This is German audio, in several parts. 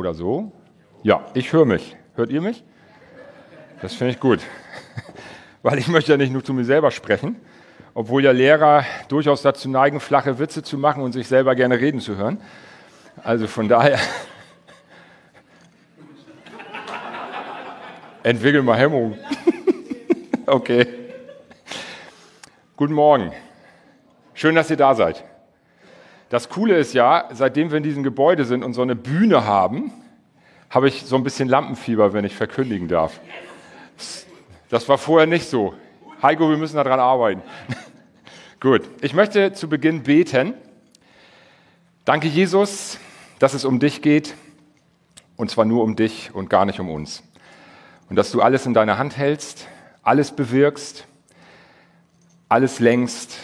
Oder so? Ja, ich höre mich. Hört ihr mich? Das finde ich gut. Weil ich möchte ja nicht nur zu mir selber sprechen, obwohl ja Lehrer durchaus dazu neigen, flache Witze zu machen und sich selber gerne reden zu hören. Also von daher entwickel mal Hemmung. okay. Guten Morgen. Schön, dass ihr da seid. Das Coole ist ja, seitdem wir in diesem Gebäude sind und so eine Bühne haben, habe ich so ein bisschen Lampenfieber, wenn ich verkündigen darf. Das war vorher nicht so. Heiko, wir müssen daran arbeiten. Gut, ich möchte zu Beginn beten. Danke, Jesus, dass es um dich geht. Und zwar nur um dich und gar nicht um uns. Und dass du alles in deiner Hand hältst, alles bewirkst, alles längst,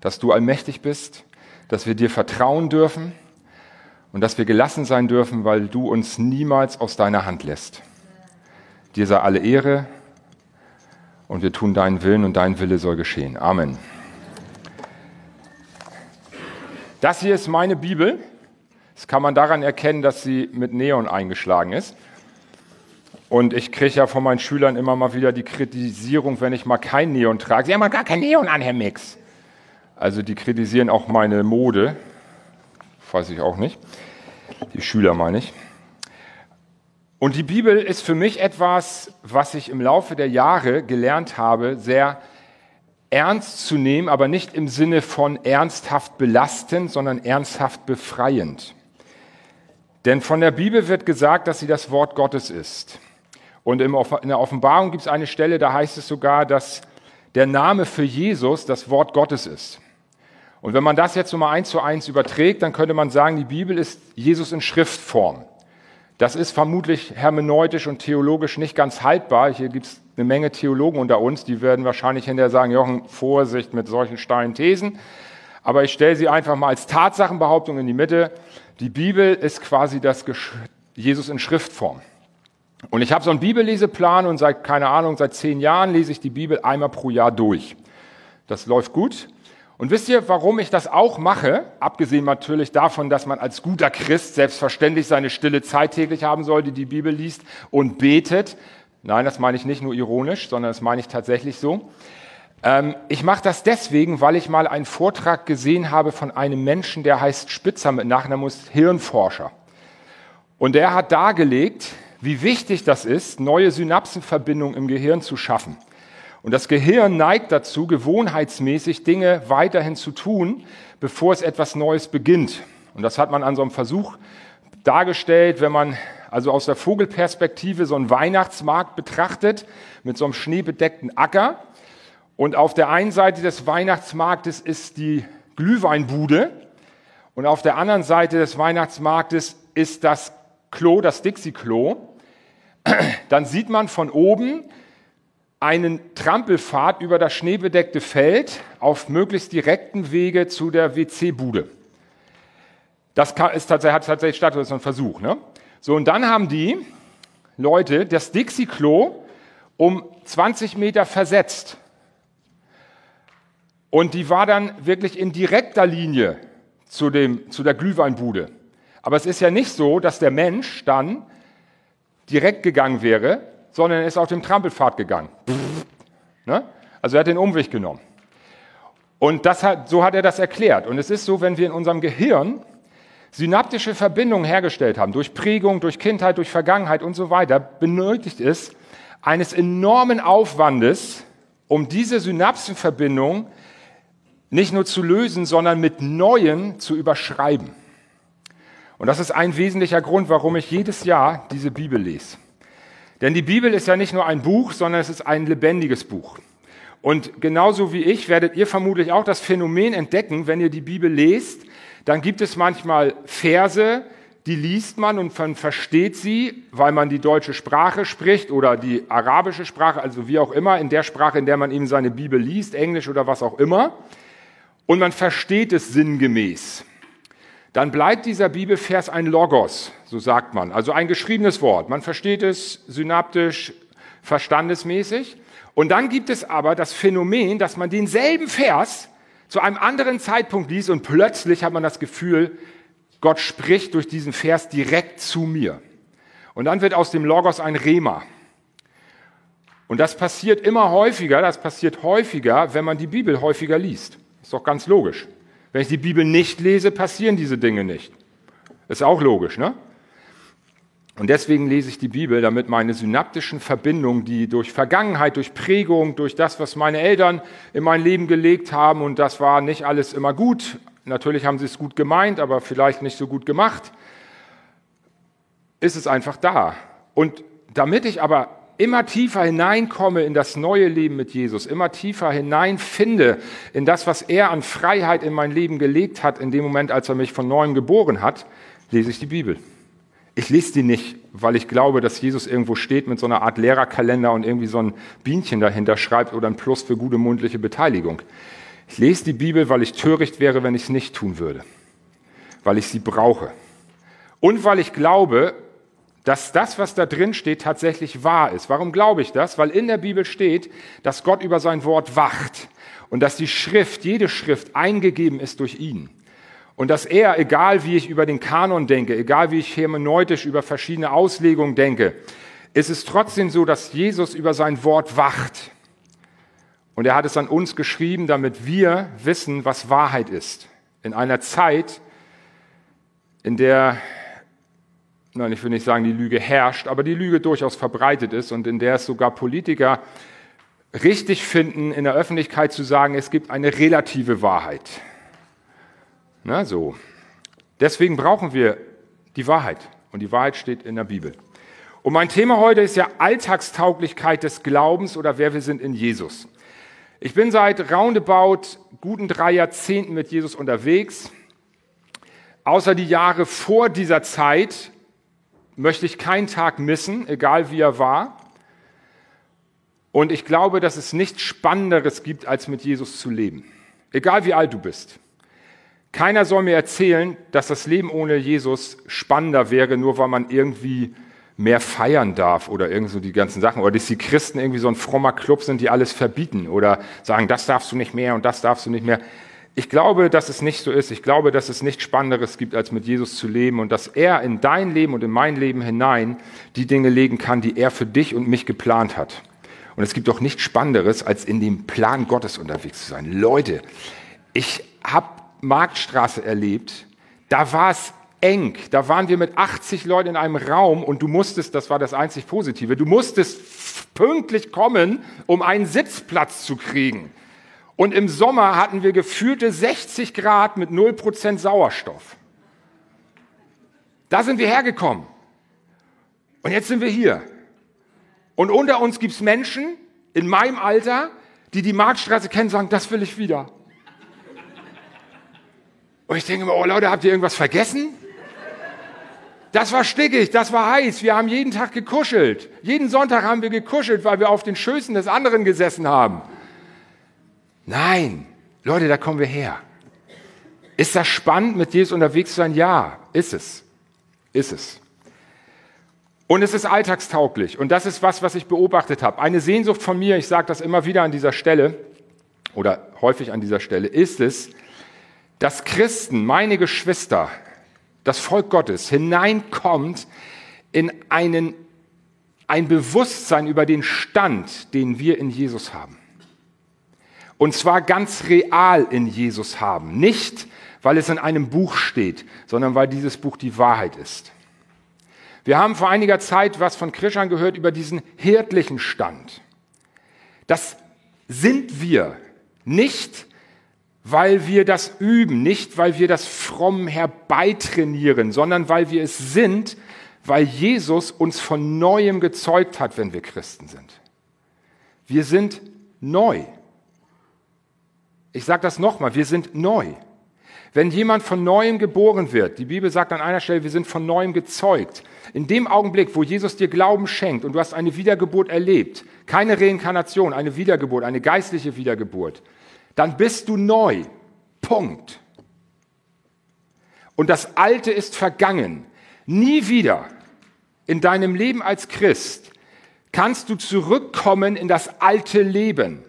dass du allmächtig bist, dass wir dir vertrauen dürfen und dass wir gelassen sein dürfen, weil du uns niemals aus deiner Hand lässt. Dir sei alle Ehre und wir tun deinen Willen und dein Wille soll geschehen. Amen. Das hier ist meine Bibel. Das kann man daran erkennen, dass sie mit Neon eingeschlagen ist. Und ich kriege ja von meinen Schülern immer mal wieder die Kritisierung, wenn ich mal kein Neon trage. Sie haben mal gar kein Neon an, Herr Mix. Also die kritisieren auch meine Mode. Weiß ich auch nicht. Die Schüler meine ich. Und die Bibel ist für mich etwas, was ich im Laufe der Jahre gelernt habe, sehr ernst zu nehmen, aber nicht im Sinne von ernsthaft belastend, sondern ernsthaft befreiend. Denn von der Bibel wird gesagt, dass sie das Wort Gottes ist. Und in der Offenbarung gibt es eine Stelle, da heißt es sogar, dass der Name für Jesus das Wort Gottes ist. Und wenn man das jetzt so mal eins zu eins überträgt, dann könnte man sagen, die Bibel ist Jesus in Schriftform. Das ist vermutlich hermeneutisch und theologisch nicht ganz haltbar. Hier gibt es eine Menge Theologen unter uns, die werden wahrscheinlich hinterher sagen, Jochen, Vorsicht mit solchen steilen Thesen. Aber ich stelle sie einfach mal als Tatsachenbehauptung in die Mitte. Die Bibel ist quasi das Gesch Jesus in Schriftform. Und ich habe so einen Bibelleseplan und seit, keine Ahnung, seit zehn Jahren lese ich die Bibel einmal pro Jahr durch. Das läuft gut. Und wisst ihr, warum ich das auch mache? Abgesehen natürlich davon, dass man als guter Christ selbstverständlich seine stille Zeit täglich haben soll, die die Bibel liest und betet. Nein, das meine ich nicht nur ironisch, sondern das meine ich tatsächlich so. Ähm, ich mache das deswegen, weil ich mal einen Vortrag gesehen habe von einem Menschen, der heißt Spitzer mit Nachnamen Hirnforscher. Und der hat dargelegt, wie wichtig das ist, neue Synapsenverbindungen im Gehirn zu schaffen. Und das Gehirn neigt dazu, gewohnheitsmäßig Dinge weiterhin zu tun, bevor es etwas Neues beginnt. Und das hat man an so einem Versuch dargestellt, wenn man also aus der Vogelperspektive so einen Weihnachtsmarkt betrachtet, mit so einem schneebedeckten Acker. Und auf der einen Seite des Weihnachtsmarktes ist die Glühweinbude und auf der anderen Seite des Weihnachtsmarktes ist das Klo, das Dixie-Klo. Dann sieht man von oben einen Trampelpfad über das schneebedeckte Feld auf möglichst direkten Wege zu der WC-Bude. Das ist tatsächlich, hat tatsächlich statt, das ist ein Versuch. Ne? So, und dann haben die Leute das Dixie-Klo um 20 Meter versetzt. Und die war dann wirklich in direkter Linie zu, dem, zu der Glühweinbude. Aber es ist ja nicht so, dass der Mensch dann direkt gegangen wäre, sondern er ist auf dem Trampelpfad gegangen. Ne? Also er hat den Umweg genommen. Und hat, so hat er das erklärt. Und es ist so, wenn wir in unserem Gehirn synaptische Verbindungen hergestellt haben, durch Prägung, durch Kindheit, durch Vergangenheit und so weiter, benötigt es eines enormen Aufwandes, um diese Synapsenverbindung nicht nur zu lösen, sondern mit neuen zu überschreiben. Und das ist ein wesentlicher Grund, warum ich jedes Jahr diese Bibel lese. Denn die Bibel ist ja nicht nur ein Buch, sondern es ist ein lebendiges Buch. Und genauso wie ich werdet ihr vermutlich auch das Phänomen entdecken, wenn ihr die Bibel lest, dann gibt es manchmal Verse, die liest man und man versteht sie, weil man die deutsche Sprache spricht oder die arabische Sprache, also wie auch immer, in der Sprache, in der man eben seine Bibel liest, Englisch oder was auch immer. Und man versteht es sinngemäß dann bleibt dieser Bibelvers ein Logos, so sagt man, also ein geschriebenes Wort. Man versteht es synaptisch, verstandesmäßig. Und dann gibt es aber das Phänomen, dass man denselben Vers zu einem anderen Zeitpunkt liest und plötzlich hat man das Gefühl, Gott spricht durch diesen Vers direkt zu mir. Und dann wird aus dem Logos ein Rema. Und das passiert immer häufiger, das passiert häufiger, wenn man die Bibel häufiger liest. Ist doch ganz logisch. Wenn ich die Bibel nicht lese, passieren diese Dinge nicht. Ist auch logisch, ne? Und deswegen lese ich die Bibel, damit meine synaptischen Verbindungen, die durch Vergangenheit, durch Prägung, durch das, was meine Eltern in mein Leben gelegt haben, und das war nicht alles immer gut, natürlich haben sie es gut gemeint, aber vielleicht nicht so gut gemacht, ist es einfach da. Und damit ich aber immer tiefer hineinkomme in das neue Leben mit Jesus, immer tiefer hineinfinde in das, was er an Freiheit in mein Leben gelegt hat, in dem Moment, als er mich von neuem geboren hat, lese ich die Bibel. Ich lese die nicht, weil ich glaube, dass Jesus irgendwo steht mit so einer Art Lehrerkalender und irgendwie so ein Bienchen dahinter schreibt oder ein Plus für gute mundliche Beteiligung. Ich lese die Bibel, weil ich töricht wäre, wenn ich es nicht tun würde. Weil ich sie brauche. Und weil ich glaube, dass das, was da drin steht, tatsächlich wahr ist. Warum glaube ich das? Weil in der Bibel steht, dass Gott über sein Wort wacht und dass die Schrift, jede Schrift eingegeben ist durch ihn. Und dass er, egal wie ich über den Kanon denke, egal wie ich hermeneutisch über verschiedene Auslegungen denke, ist es trotzdem so, dass Jesus über sein Wort wacht. Und er hat es an uns geschrieben, damit wir wissen, was Wahrheit ist. In einer Zeit, in der, nein, ich will nicht sagen, die Lüge herrscht, aber die Lüge durchaus verbreitet ist und in der es sogar Politiker richtig finden, in der Öffentlichkeit zu sagen, es gibt eine relative Wahrheit. Na, so. Deswegen brauchen wir die Wahrheit. Und die Wahrheit steht in der Bibel. Und mein Thema heute ist ja Alltagstauglichkeit des Glaubens oder wer wir sind in Jesus. Ich bin seit roundabout guten drei Jahrzehnten mit Jesus unterwegs. Außer die Jahre vor dieser Zeit möchte ich keinen Tag missen, egal wie er war. Und ich glaube, dass es nichts Spannenderes gibt, als mit Jesus zu leben. Egal wie alt du bist. Keiner soll mir erzählen, dass das Leben ohne Jesus spannender wäre, nur weil man irgendwie mehr feiern darf oder irgend so die ganzen Sachen. Oder dass die Christen irgendwie so ein frommer Club sind, die alles verbieten oder sagen, das darfst du nicht mehr und das darfst du nicht mehr. Ich glaube, dass es nicht so ist. Ich glaube, dass es nichts Spannenderes gibt, als mit Jesus zu leben und dass er in dein Leben und in mein Leben hinein die Dinge legen kann, die er für dich und mich geplant hat. Und es gibt doch nichts Spannenderes, als in dem Plan Gottes unterwegs zu sein. Leute, ich habe Marktstraße erlebt. Da war es eng. Da waren wir mit 80 Leuten in einem Raum und du musstest, das war das einzig Positive, du musstest pünktlich kommen, um einen Sitzplatz zu kriegen. Und im Sommer hatten wir gefühlte 60 Grad mit 0% Sauerstoff. Da sind wir hergekommen. Und jetzt sind wir hier. Und unter uns gibt es Menschen in meinem Alter, die die Marktstraße kennen, sagen, das will ich wieder. Und ich denke mir, oh Leute, habt ihr irgendwas vergessen? Das war stickig, das war heiß. Wir haben jeden Tag gekuschelt. Jeden Sonntag haben wir gekuschelt, weil wir auf den Schößen des anderen gesessen haben. Nein, Leute, da kommen wir her. Ist das spannend, mit Jesus unterwegs zu sein? Ja, ist es. Ist es. Und es ist alltagstauglich. Und das ist was, was ich beobachtet habe. Eine Sehnsucht von mir, ich sage das immer wieder an dieser Stelle oder häufig an dieser Stelle, ist es, dass Christen, meine Geschwister, das Volk Gottes hineinkommt in einen, ein Bewusstsein über den Stand, den wir in Jesus haben. Und zwar ganz real in Jesus haben. Nicht, weil es in einem Buch steht, sondern weil dieses Buch die Wahrheit ist. Wir haben vor einiger Zeit was von Krischan gehört über diesen hirtlichen Stand. Das sind wir nicht, weil wir das üben, nicht weil wir das fromm herbeitrainieren, sondern weil wir es sind, weil Jesus uns von neuem gezeugt hat, wenn wir Christen sind. Wir sind neu. Ich sage das nochmal, wir sind neu. Wenn jemand von neuem geboren wird, die Bibel sagt an einer Stelle, wir sind von neuem gezeugt. In dem Augenblick, wo Jesus dir Glauben schenkt und du hast eine Wiedergeburt erlebt, keine Reinkarnation, eine Wiedergeburt, eine geistliche Wiedergeburt, dann bist du neu. Punkt. Und das Alte ist vergangen. Nie wieder in deinem Leben als Christ kannst du zurückkommen in das alte Leben.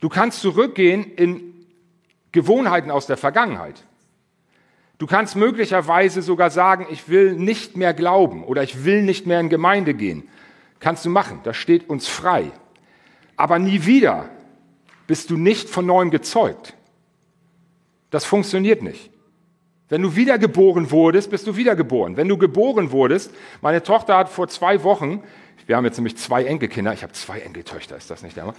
Du kannst zurückgehen in Gewohnheiten aus der Vergangenheit. Du kannst möglicherweise sogar sagen, ich will nicht mehr glauben oder ich will nicht mehr in Gemeinde gehen. Kannst du machen, das steht uns frei. Aber nie wieder bist du nicht von neuem gezeugt. Das funktioniert nicht. Wenn du wiedergeboren wurdest, bist du wiedergeboren. Wenn du geboren wurdest, meine Tochter hat vor zwei Wochen, wir haben jetzt nämlich zwei Enkelkinder, ich habe zwei Enkeltöchter, ist das nicht der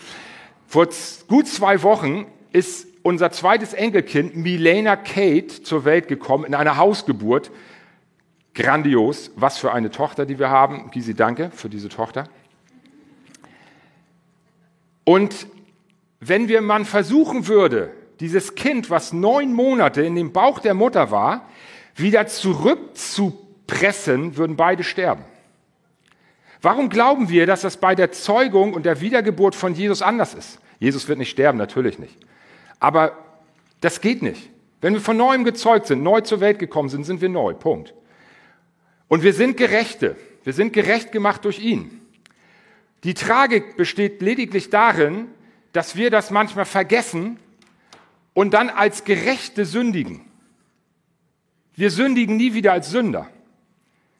Vor gut zwei Wochen ist unser zweites Enkelkind, Milena Kate, zur Welt gekommen in einer Hausgeburt. Grandios. Was für eine Tochter, die wir haben. Gisi, danke für diese Tochter. Und wenn wir man versuchen würde, dieses Kind, was neun Monate in dem Bauch der Mutter war, wieder zurückzupressen, würden beide sterben. Warum glauben wir, dass das bei der Zeugung und der Wiedergeburt von Jesus anders ist? Jesus wird nicht sterben, natürlich nicht. Aber das geht nicht. Wenn wir von neuem gezeugt sind, neu zur Welt gekommen sind, sind wir neu. Punkt. Und wir sind Gerechte. Wir sind gerecht gemacht durch ihn. Die Tragik besteht lediglich darin, dass wir das manchmal vergessen und dann als Gerechte sündigen. Wir sündigen nie wieder als Sünder,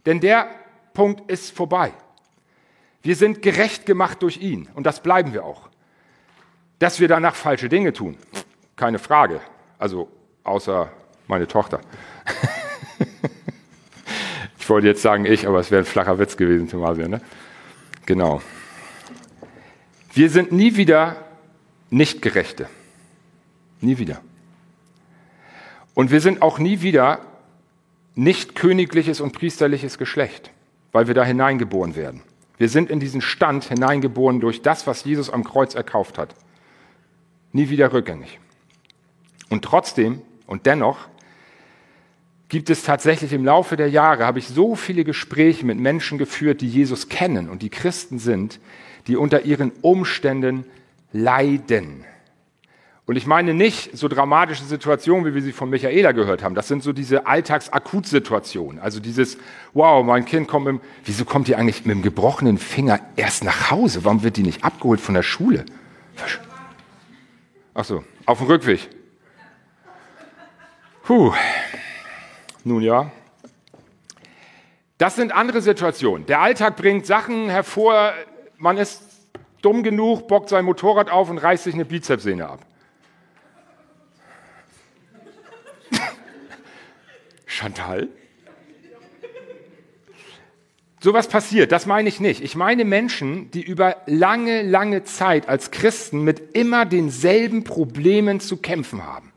denn der Punkt ist vorbei. Wir sind gerecht gemacht durch ihn und das bleiben wir auch. Dass wir danach falsche Dinge tun, keine Frage. Also außer meine Tochter. ich wollte jetzt sagen ich, aber es wäre ein flacher Witz gewesen, Thomasia. Ne? Genau. Wir sind nie wieder Nichtgerechte. Nie wieder. Und wir sind auch nie wieder nicht königliches und priesterliches Geschlecht, weil wir da hineingeboren werden. Wir sind in diesen Stand hineingeboren durch das, was Jesus am Kreuz erkauft hat. Nie wieder rückgängig. Und trotzdem und dennoch gibt es tatsächlich im Laufe der Jahre, habe ich so viele Gespräche mit Menschen geführt, die Jesus kennen und die Christen sind, die unter ihren Umständen leiden. Und ich meine nicht so dramatische Situationen, wie wir sie von Michaela gehört haben. Das sind so diese Alltagsakutsituationen. Also dieses, wow, mein Kind kommt mit, wieso kommt die eigentlich mit dem gebrochenen Finger erst nach Hause? Warum wird die nicht abgeholt von der Schule? Ach so, auf dem Rückweg. Puh. Nun ja. Das sind andere Situationen. Der Alltag bringt Sachen hervor, man ist dumm genug, bockt sein Motorrad auf und reißt sich eine Bizepssehne ab. Chantal? Sowas passiert, das meine ich nicht. Ich meine Menschen, die über lange, lange Zeit als Christen mit immer denselben Problemen zu kämpfen haben.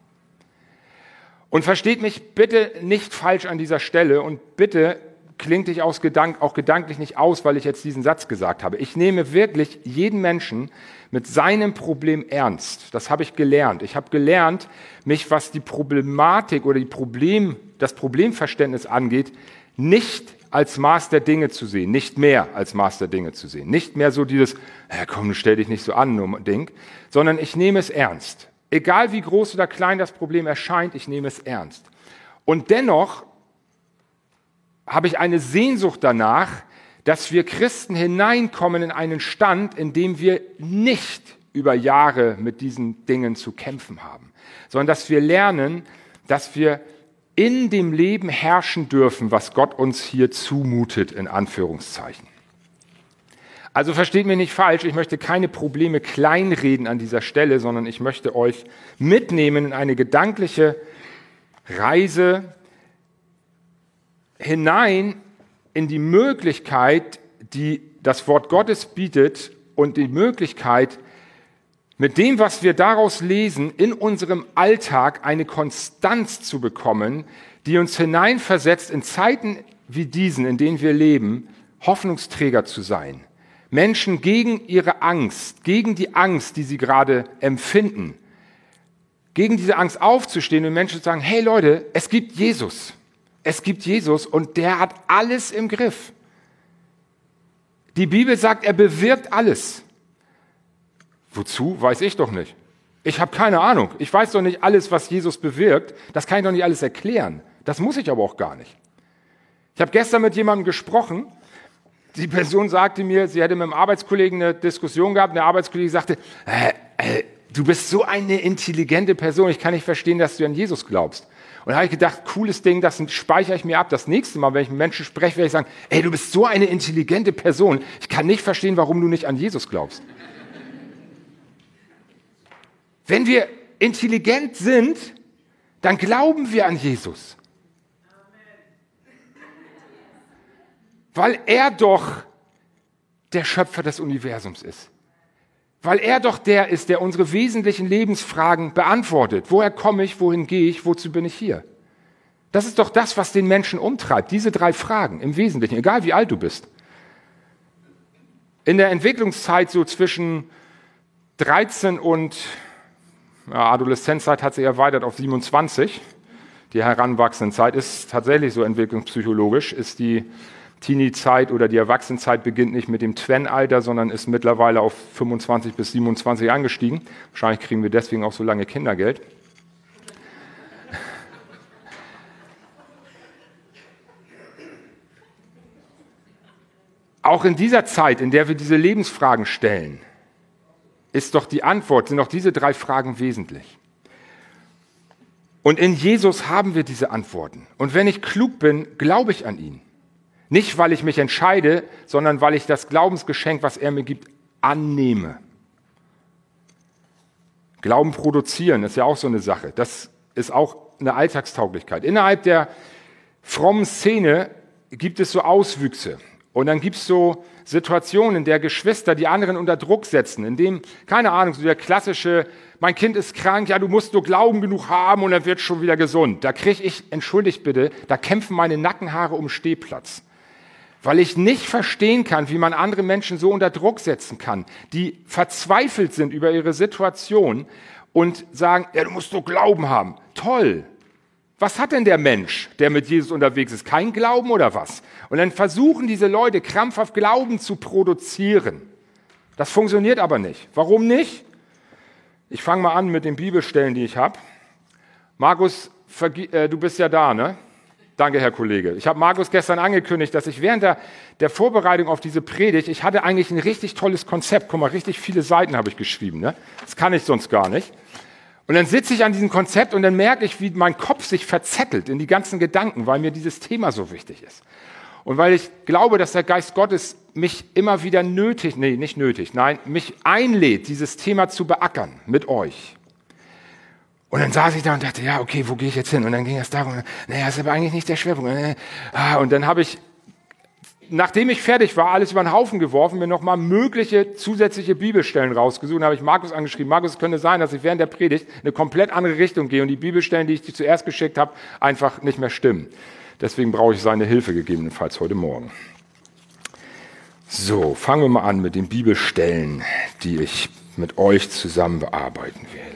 Und versteht mich bitte nicht falsch an dieser Stelle und bitte klingt dich aus Gedank, auch gedanklich nicht aus, weil ich jetzt diesen Satz gesagt habe. Ich nehme wirklich jeden Menschen mit seinem Problem ernst. Das habe ich gelernt. Ich habe gelernt, mich, was die Problematik oder die Problem, das Problemverständnis angeht, nicht als Maß der Dinge zu sehen, nicht mehr als Maß der Dinge zu sehen. Nicht mehr so dieses, ja, komm, stell dich nicht so an, Ding, sondern ich nehme es ernst. Egal wie groß oder klein das Problem erscheint, ich nehme es ernst. Und dennoch habe ich eine Sehnsucht danach, dass wir Christen hineinkommen in einen Stand, in dem wir nicht über Jahre mit diesen Dingen zu kämpfen haben, sondern dass wir lernen, dass wir in dem Leben herrschen dürfen, was Gott uns hier zumutet, in Anführungszeichen. Also versteht mir nicht falsch, ich möchte keine Probleme kleinreden an dieser Stelle, sondern ich möchte euch mitnehmen in eine gedankliche Reise hinein in die Möglichkeit, die das Wort Gottes bietet und die Möglichkeit, mit dem, was wir daraus lesen, in unserem Alltag eine Konstanz zu bekommen, die uns hineinversetzt in Zeiten wie diesen, in denen wir leben, Hoffnungsträger zu sein. Menschen gegen ihre Angst, gegen die Angst, die sie gerade empfinden, gegen diese Angst aufzustehen und Menschen zu sagen, hey Leute, es gibt Jesus. Es gibt Jesus und der hat alles im Griff. Die Bibel sagt, er bewirkt alles. Wozu, weiß ich doch nicht. Ich habe keine Ahnung. Ich weiß doch nicht alles, was Jesus bewirkt. Das kann ich doch nicht alles erklären. Das muss ich aber auch gar nicht. Ich habe gestern mit jemandem gesprochen, die Person sagte mir, sie hätte mit einem Arbeitskollegen eine Diskussion gehabt. Und der Arbeitskollege sagte, äh, äh, du bist so eine intelligente Person, ich kann nicht verstehen, dass du an Jesus glaubst. Und da habe ich gedacht, cooles Ding, das speichere ich mir ab. Das nächste Mal, wenn ich mit Menschen spreche, werde ich sagen, ey, du bist so eine intelligente Person. Ich kann nicht verstehen, warum du nicht an Jesus glaubst. Wenn wir intelligent sind, dann glauben wir an Jesus. Weil er doch der Schöpfer des Universums ist. Weil er doch der ist, der unsere wesentlichen Lebensfragen beantwortet. Woher komme ich, wohin gehe ich, wozu bin ich hier? Das ist doch das, was den Menschen umtreibt. Diese drei Fragen im Wesentlichen, egal wie alt du bist. In der Entwicklungszeit so zwischen 13 und ja, Adoleszenzzeit hat sich erweitert auf 27. Die Heranwachsendenzeit ist tatsächlich so entwicklungspsychologisch, ist die Teenie-Zeit oder die Erwachsenenzeit beginnt nicht mit dem Twen-Alter, sondern ist mittlerweile auf 25 bis 27 angestiegen. Wahrscheinlich kriegen wir deswegen auch so lange Kindergeld. Auch in dieser Zeit, in der wir diese Lebensfragen stellen, ist doch die Antwort, sind doch diese drei Fragen wesentlich. Und in Jesus haben wir diese Antworten. Und wenn ich klug bin, glaube ich an ihn. Nicht, weil ich mich entscheide, sondern weil ich das Glaubensgeschenk, was er mir gibt, annehme. Glauben produzieren ist ja auch so eine Sache. Das ist auch eine Alltagstauglichkeit. Innerhalb der frommen Szene gibt es so Auswüchse. Und dann gibt es so Situationen, in der Geschwister die anderen unter Druck setzen, in dem, keine Ahnung, so der klassische, mein Kind ist krank, ja, du musst nur Glauben genug haben und dann wird schon wieder gesund. Da kriege ich, entschuldigt bitte, da kämpfen meine Nackenhaare um Stehplatz weil ich nicht verstehen kann, wie man andere Menschen so unter Druck setzen kann, die verzweifelt sind über ihre Situation und sagen, ja, du musst doch Glauben haben. Toll. Was hat denn der Mensch, der mit Jesus unterwegs ist? Kein Glauben oder was? Und dann versuchen diese Leute krampfhaft Glauben zu produzieren. Das funktioniert aber nicht. Warum nicht? Ich fange mal an mit den Bibelstellen, die ich habe. Markus, äh, du bist ja da, ne? Danke, Herr Kollege. Ich habe Markus gestern angekündigt, dass ich während der, der, Vorbereitung auf diese Predigt, ich hatte eigentlich ein richtig tolles Konzept. Guck mal, richtig viele Seiten habe ich geschrieben. Ne? Das kann ich sonst gar nicht. Und dann sitze ich an diesem Konzept und dann merke ich, wie mein Kopf sich verzettelt in die ganzen Gedanken, weil mir dieses Thema so wichtig ist. Und weil ich glaube, dass der Geist Gottes mich immer wieder nötig, nee, nicht nötig, nein, mich einlädt, dieses Thema zu beackern mit euch. Und dann saß ich da und dachte, ja, okay, wo gehe ich jetzt hin? Und dann ging es darum, naja, ist aber eigentlich nicht der Schwerpunkt. Ah, und dann habe ich, nachdem ich fertig war, alles über den Haufen geworfen, mir nochmal mögliche zusätzliche Bibelstellen rausgesucht. Und habe ich Markus angeschrieben, Markus, es könnte sein, dass ich während der Predigt eine komplett andere Richtung gehe und die Bibelstellen, die ich dir zuerst geschickt habe, einfach nicht mehr stimmen. Deswegen brauche ich seine Hilfe gegebenenfalls heute Morgen. So, fangen wir mal an mit den Bibelstellen, die ich mit euch zusammen bearbeiten werde.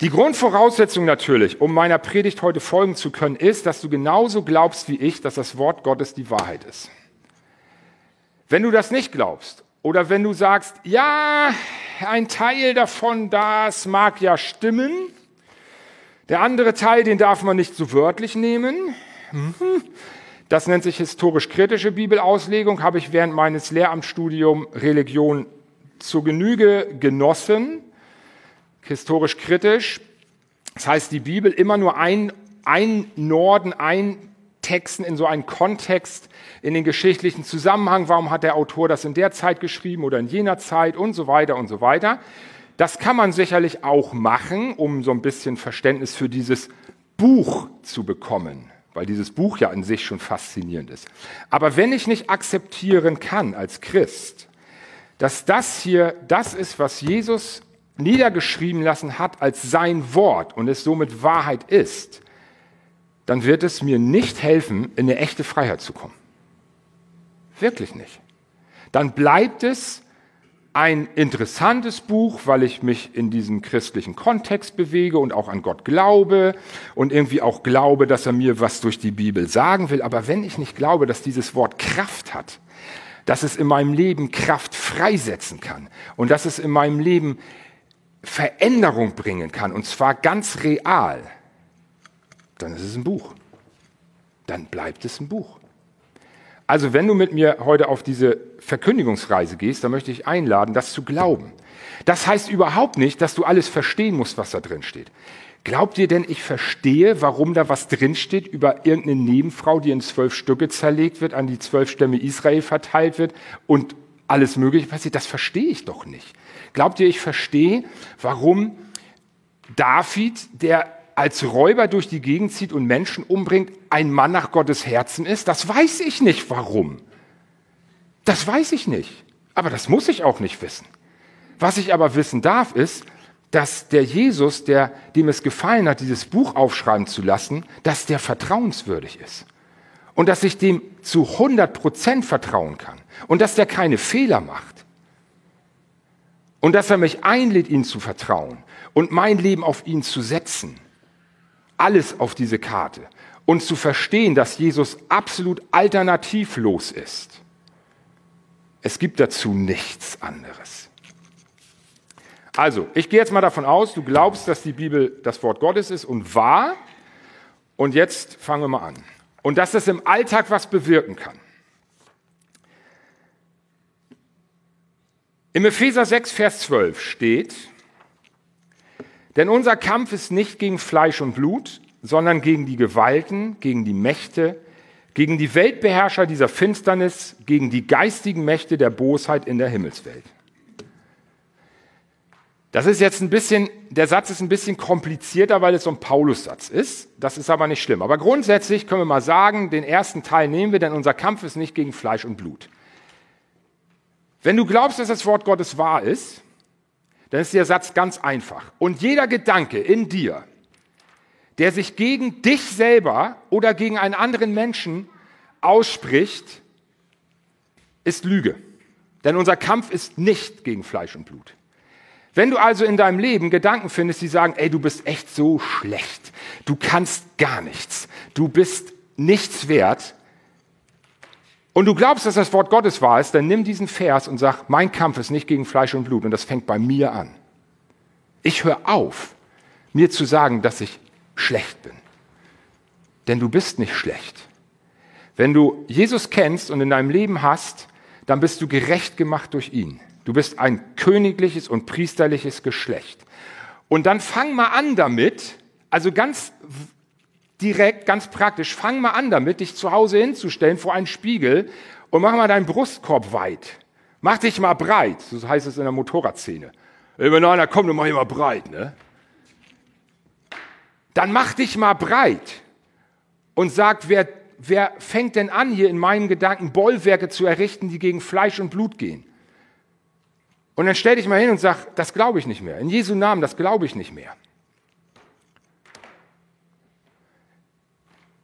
Die Grundvoraussetzung natürlich, um meiner Predigt heute folgen zu können, ist, dass du genauso glaubst wie ich, dass das Wort Gottes die Wahrheit ist. Wenn du das nicht glaubst oder wenn du sagst, ja, ein Teil davon, das mag ja stimmen, der andere Teil, den darf man nicht so wörtlich nehmen. Mhm. Das nennt sich historisch-kritische Bibelauslegung, habe ich während meines Lehramtsstudiums Religion zur Genüge genossen historisch kritisch. Das heißt, die Bibel immer nur ein, ein Norden, ein Texten in so einen Kontext, in den geschichtlichen Zusammenhang. Warum hat der Autor das in der Zeit geschrieben oder in jener Zeit und so weiter und so weiter. Das kann man sicherlich auch machen, um so ein bisschen Verständnis für dieses Buch zu bekommen, weil dieses Buch ja an sich schon faszinierend ist. Aber wenn ich nicht akzeptieren kann als Christ, dass das hier das ist, was Jesus niedergeschrieben lassen hat als sein Wort und es somit Wahrheit ist, dann wird es mir nicht helfen, in eine echte Freiheit zu kommen. Wirklich nicht. Dann bleibt es ein interessantes Buch, weil ich mich in diesem christlichen Kontext bewege und auch an Gott glaube und irgendwie auch glaube, dass er mir was durch die Bibel sagen will. Aber wenn ich nicht glaube, dass dieses Wort Kraft hat, dass es in meinem Leben Kraft freisetzen kann und dass es in meinem Leben Veränderung bringen kann, und zwar ganz real, dann ist es ein Buch. Dann bleibt es ein Buch. Also wenn du mit mir heute auf diese Verkündigungsreise gehst, dann möchte ich einladen, das zu glauben. Das heißt überhaupt nicht, dass du alles verstehen musst, was da drin steht. Glaubt ihr denn, ich verstehe, warum da was drinsteht über irgendeine Nebenfrau, die in zwölf Stücke zerlegt wird, an die zwölf Stämme Israel verteilt wird und alles Mögliche passiert? Das verstehe ich doch nicht. Glaubt ihr, ich verstehe, warum David, der als Räuber durch die Gegend zieht und Menschen umbringt, ein Mann nach Gottes Herzen ist? Das weiß ich nicht, warum. Das weiß ich nicht. Aber das muss ich auch nicht wissen. Was ich aber wissen darf, ist, dass der Jesus, der, dem es gefallen hat, dieses Buch aufschreiben zu lassen, dass der vertrauenswürdig ist. Und dass ich dem zu 100 Prozent vertrauen kann. Und dass der keine Fehler macht. Und dass er mich einlädt, ihm zu vertrauen und mein Leben auf ihn zu setzen. Alles auf diese Karte. Und zu verstehen, dass Jesus absolut alternativlos ist. Es gibt dazu nichts anderes. Also, ich gehe jetzt mal davon aus, du glaubst, dass die Bibel das Wort Gottes ist und wahr. Und jetzt fangen wir mal an. Und dass das im Alltag was bewirken kann. Im Epheser 6, Vers 12 steht, denn unser Kampf ist nicht gegen Fleisch und Blut, sondern gegen die Gewalten, gegen die Mächte, gegen die Weltbeherrscher dieser Finsternis, gegen die geistigen Mächte der Bosheit in der Himmelswelt. Das ist jetzt ein bisschen, der Satz ist ein bisschen komplizierter, weil es so ein Paulus-Satz ist. Das ist aber nicht schlimm. Aber grundsätzlich können wir mal sagen, den ersten Teil nehmen wir, denn unser Kampf ist nicht gegen Fleisch und Blut. Wenn du glaubst, dass das Wort Gottes wahr ist, dann ist der Satz ganz einfach. Und jeder Gedanke in dir, der sich gegen dich selber oder gegen einen anderen Menschen ausspricht, ist Lüge. Denn unser Kampf ist nicht gegen Fleisch und Blut. Wenn du also in deinem Leben Gedanken findest, die sagen, ey, du bist echt so schlecht, du kannst gar nichts, du bist nichts wert, und du glaubst, dass das Wort Gottes wahr ist, dann nimm diesen Vers und sag, mein Kampf ist nicht gegen Fleisch und Blut und das fängt bei mir an. Ich höre auf, mir zu sagen, dass ich schlecht bin. Denn du bist nicht schlecht. Wenn du Jesus kennst und in deinem Leben hast, dann bist du gerecht gemacht durch ihn. Du bist ein königliches und priesterliches Geschlecht. Und dann fang mal an damit, also ganz direkt, ganz praktisch, fang mal an damit, dich zu Hause hinzustellen vor einen Spiegel und mach mal deinen Brustkorb weit. Mach dich mal breit, so heißt es in der Motorradszene. Wenn einer kommt, dann mach ich mal breit, ne? Dann mach dich mal breit und sag, wer, wer fängt denn an, hier in meinen Gedanken Bollwerke zu errichten, die gegen Fleisch und Blut gehen? Und dann stell dich mal hin und sag, das glaube ich nicht mehr. In Jesu Namen, das glaube ich nicht mehr.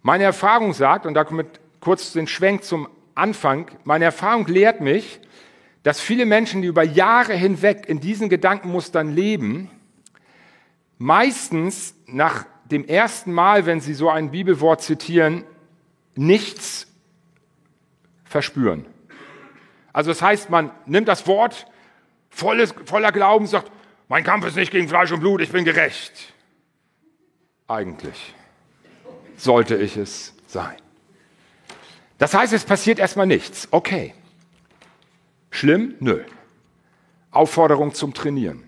Meine Erfahrung sagt, und da kommt kurz den Schwenk zum Anfang, meine Erfahrung lehrt mich, dass viele Menschen, die über Jahre hinweg in diesen Gedankenmustern leben, meistens nach dem ersten Mal, wenn sie so ein Bibelwort zitieren, nichts verspüren. Also das heißt, man nimmt das Wort volles, voller Glauben sagt, mein Kampf ist nicht gegen Fleisch und Blut, ich bin gerecht. Eigentlich sollte ich es sein. Das heißt, es passiert erstmal nichts. Okay. Schlimm? Nö. Aufforderung zum Trainieren.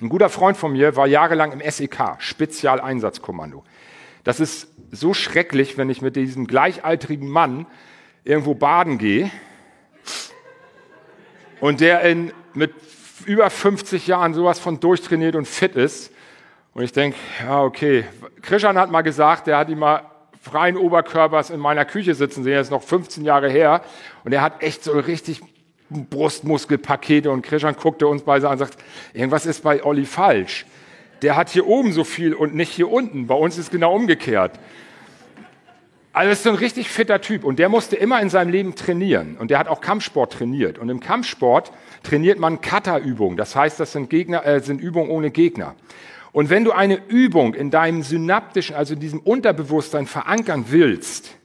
Ein guter Freund von mir war jahrelang im SEK, Spezialeinsatzkommando. Das ist so schrecklich, wenn ich mit diesem gleichaltrigen Mann irgendwo baden gehe und der in mit über 50 Jahren sowas von durchtrainiert und fit ist. Und ich denke, ja, okay. Krishan hat mal gesagt, der hat ihn mal freien Oberkörpers in meiner Küche sitzen sehen, das ist noch 15 Jahre her. Und er hat echt so richtig Brustmuskelpakete und Krishan guckte uns beide an und sagt, irgendwas ist bei Olli falsch. Der hat hier oben so viel und nicht hier unten. Bei uns ist genau umgekehrt. Also ist so ein richtig fitter Typ und der musste immer in seinem Leben trainieren und der hat auch Kampfsport trainiert und im Kampfsport trainiert man Kata-Übungen. Das heißt, das sind, Gegner, äh, sind Übungen ohne Gegner. Und wenn du eine Übung in deinem synaptischen, also in diesem Unterbewusstsein verankern willst,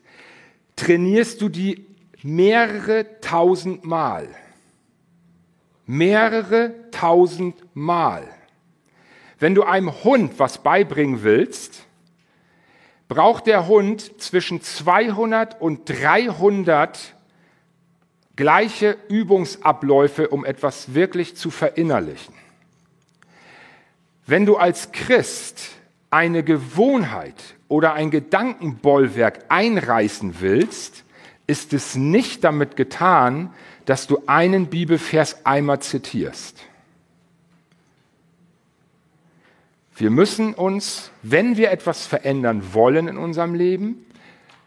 trainierst du die mehrere tausend Mal. Mehrere tausend Mal. Wenn du einem Hund was beibringen willst, braucht der Hund zwischen 200 und 300 gleiche Übungsabläufe, um etwas wirklich zu verinnerlichen. Wenn du als Christ eine Gewohnheit oder ein Gedankenbollwerk einreißen willst, ist es nicht damit getan, dass du einen Bibelvers einmal zitierst. Wir müssen uns, wenn wir etwas verändern wollen in unserem Leben,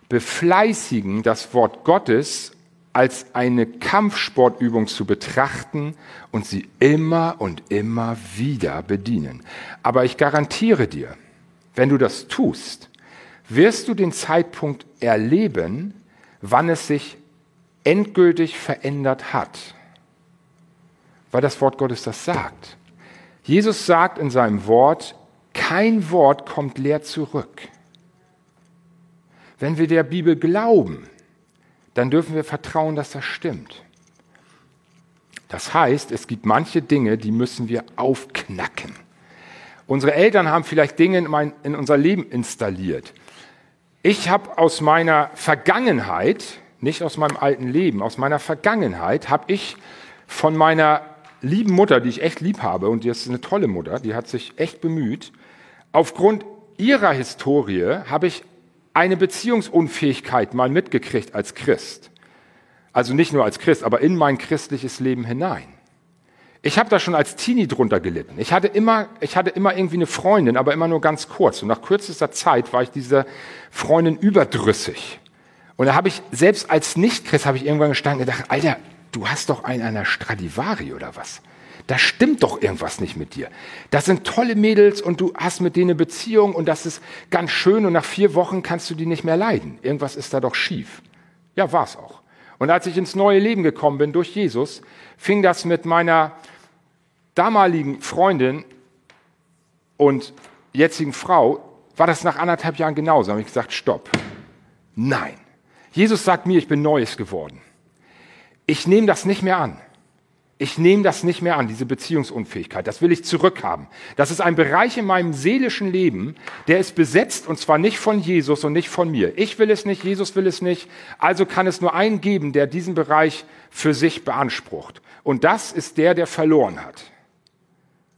befleißigen, das Wort Gottes als eine Kampfsportübung zu betrachten und sie immer und immer wieder bedienen. Aber ich garantiere dir, wenn du das tust, wirst du den Zeitpunkt erleben, wann es sich endgültig verändert hat. Weil das Wort Gottes das sagt. Jesus sagt in seinem Wort, kein Wort kommt leer zurück. Wenn wir der Bibel glauben, dann dürfen wir vertrauen, dass das stimmt. Das heißt, es gibt manche Dinge, die müssen wir aufknacken. Unsere Eltern haben vielleicht Dinge in, mein, in unser Leben installiert. Ich habe aus meiner Vergangenheit, nicht aus meinem alten Leben, aus meiner Vergangenheit habe ich von meiner lieben Mutter, die ich echt lieb habe, und die ist eine tolle Mutter, die hat sich echt bemüht, aufgrund ihrer Historie habe ich eine Beziehungsunfähigkeit mal mitgekriegt als Christ. Also nicht nur als Christ, aber in mein christliches Leben hinein. Ich habe da schon als Teenie drunter gelitten. Ich hatte, immer, ich hatte immer irgendwie eine Freundin, aber immer nur ganz kurz. Und nach kürzester Zeit war ich dieser Freundin überdrüssig. Und da habe ich, selbst als Nicht-Christ, habe ich irgendwann gestanden und gedacht, Alter, du hast doch einen einer Stradivari oder was? Da stimmt doch irgendwas nicht mit dir. Das sind tolle Mädels und du hast mit denen eine Beziehung und das ist ganz schön und nach vier Wochen kannst du die nicht mehr leiden. Irgendwas ist da doch schief. Ja, war es auch. Und als ich ins neue Leben gekommen bin durch Jesus, fing das mit meiner damaligen Freundin und jetzigen Frau, war das nach anderthalb Jahren genauso. Da habe ich gesagt, stopp. Nein. Jesus sagt mir, ich bin Neues geworden. Ich nehme das nicht mehr an. Ich nehme das nicht mehr an, diese Beziehungsunfähigkeit. Das will ich zurückhaben. Das ist ein Bereich in meinem seelischen Leben, der ist besetzt und zwar nicht von Jesus und nicht von mir. Ich will es nicht, Jesus will es nicht. Also kann es nur einen geben, der diesen Bereich für sich beansprucht. Und das ist der, der verloren hat.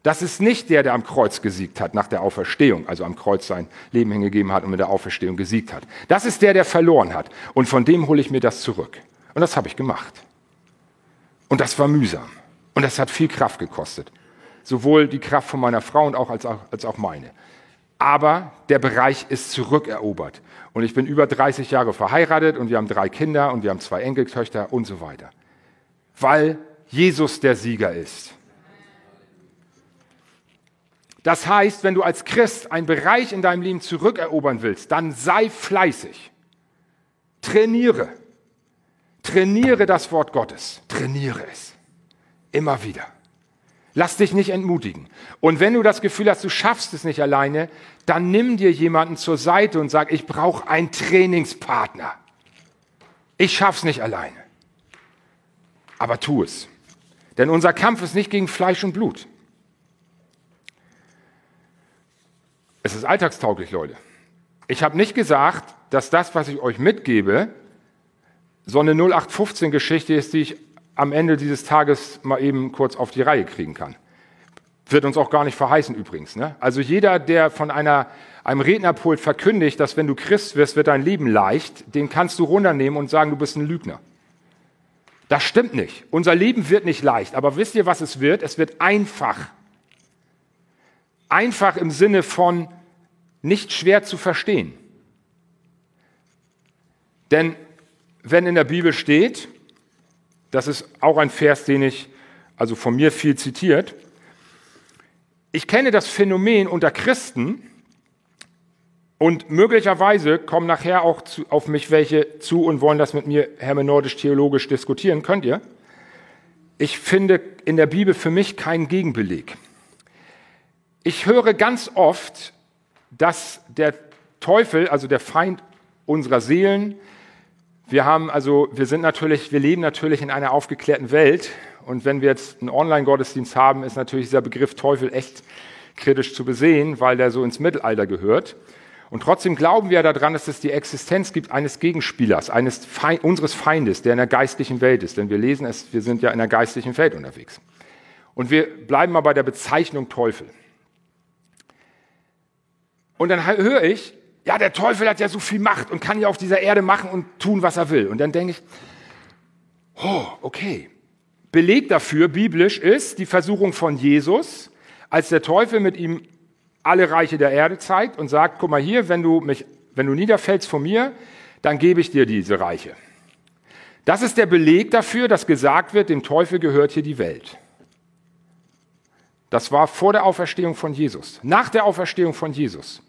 Das ist nicht der, der am Kreuz gesiegt hat nach der Auferstehung, also am Kreuz sein Leben hingegeben hat und mit der Auferstehung gesiegt hat. Das ist der, der verloren hat. Und von dem hole ich mir das zurück. Und das habe ich gemacht. Und das war mühsam. Und das hat viel Kraft gekostet. Sowohl die Kraft von meiner Frau und auch als, auch als auch meine. Aber der Bereich ist zurückerobert. Und ich bin über 30 Jahre verheiratet und wir haben drei Kinder und wir haben zwei Enkeltöchter und so weiter. Weil Jesus der Sieger ist. Das heißt, wenn du als Christ einen Bereich in deinem Leben zurückerobern willst, dann sei fleißig. Trainiere. Trainiere das Wort Gottes. Trainiere es. Immer wieder. Lass dich nicht entmutigen. Und wenn du das Gefühl hast, du schaffst es nicht alleine, dann nimm dir jemanden zur Seite und sag, ich brauche einen Trainingspartner. Ich schaff's nicht alleine. Aber tu es. Denn unser Kampf ist nicht gegen Fleisch und Blut. Es ist alltagstauglich, Leute. Ich habe nicht gesagt, dass das, was ich euch mitgebe, so eine 0815-Geschichte ist, die ich am Ende dieses Tages mal eben kurz auf die Reihe kriegen kann. Wird uns auch gar nicht verheißen übrigens. Ne? Also jeder, der von einer, einem Rednerpult verkündigt, dass wenn du Christ wirst, wird dein Leben leicht, den kannst du runternehmen und sagen, du bist ein Lügner. Das stimmt nicht. Unser Leben wird nicht leicht. Aber wisst ihr, was es wird? Es wird einfach. Einfach im Sinne von nicht schwer zu verstehen. Denn wenn in der Bibel steht, das ist auch ein Vers, den ich, also von mir viel zitiert, ich kenne das Phänomen unter Christen und möglicherweise kommen nachher auch zu, auf mich welche zu und wollen das mit mir hermeneutisch-theologisch diskutieren, könnt ihr? Ich finde in der Bibel für mich keinen Gegenbeleg. Ich höre ganz oft, dass der Teufel, also der Feind unserer Seelen, wir haben also, wir sind natürlich, wir leben natürlich in einer aufgeklärten Welt. Und wenn wir jetzt einen Online-Gottesdienst haben, ist natürlich dieser Begriff Teufel echt kritisch zu besehen, weil der so ins Mittelalter gehört. Und trotzdem glauben wir daran, dass es die Existenz gibt eines Gegenspielers, eines Feind, unseres Feindes, der in der geistlichen Welt ist. Denn wir lesen es, wir sind ja in der geistlichen Welt unterwegs. Und wir bleiben mal bei der Bezeichnung Teufel. Und dann höre ich, ja, der Teufel hat ja so viel Macht und kann ja auf dieser Erde machen und tun, was er will. Und dann denke ich, oh, okay. Beleg dafür, biblisch, ist die Versuchung von Jesus, als der Teufel mit ihm alle Reiche der Erde zeigt und sagt, guck mal hier, wenn du, mich, wenn du niederfällst vor mir, dann gebe ich dir diese Reiche. Das ist der Beleg dafür, dass gesagt wird, dem Teufel gehört hier die Welt. Das war vor der Auferstehung von Jesus. Nach der Auferstehung von Jesus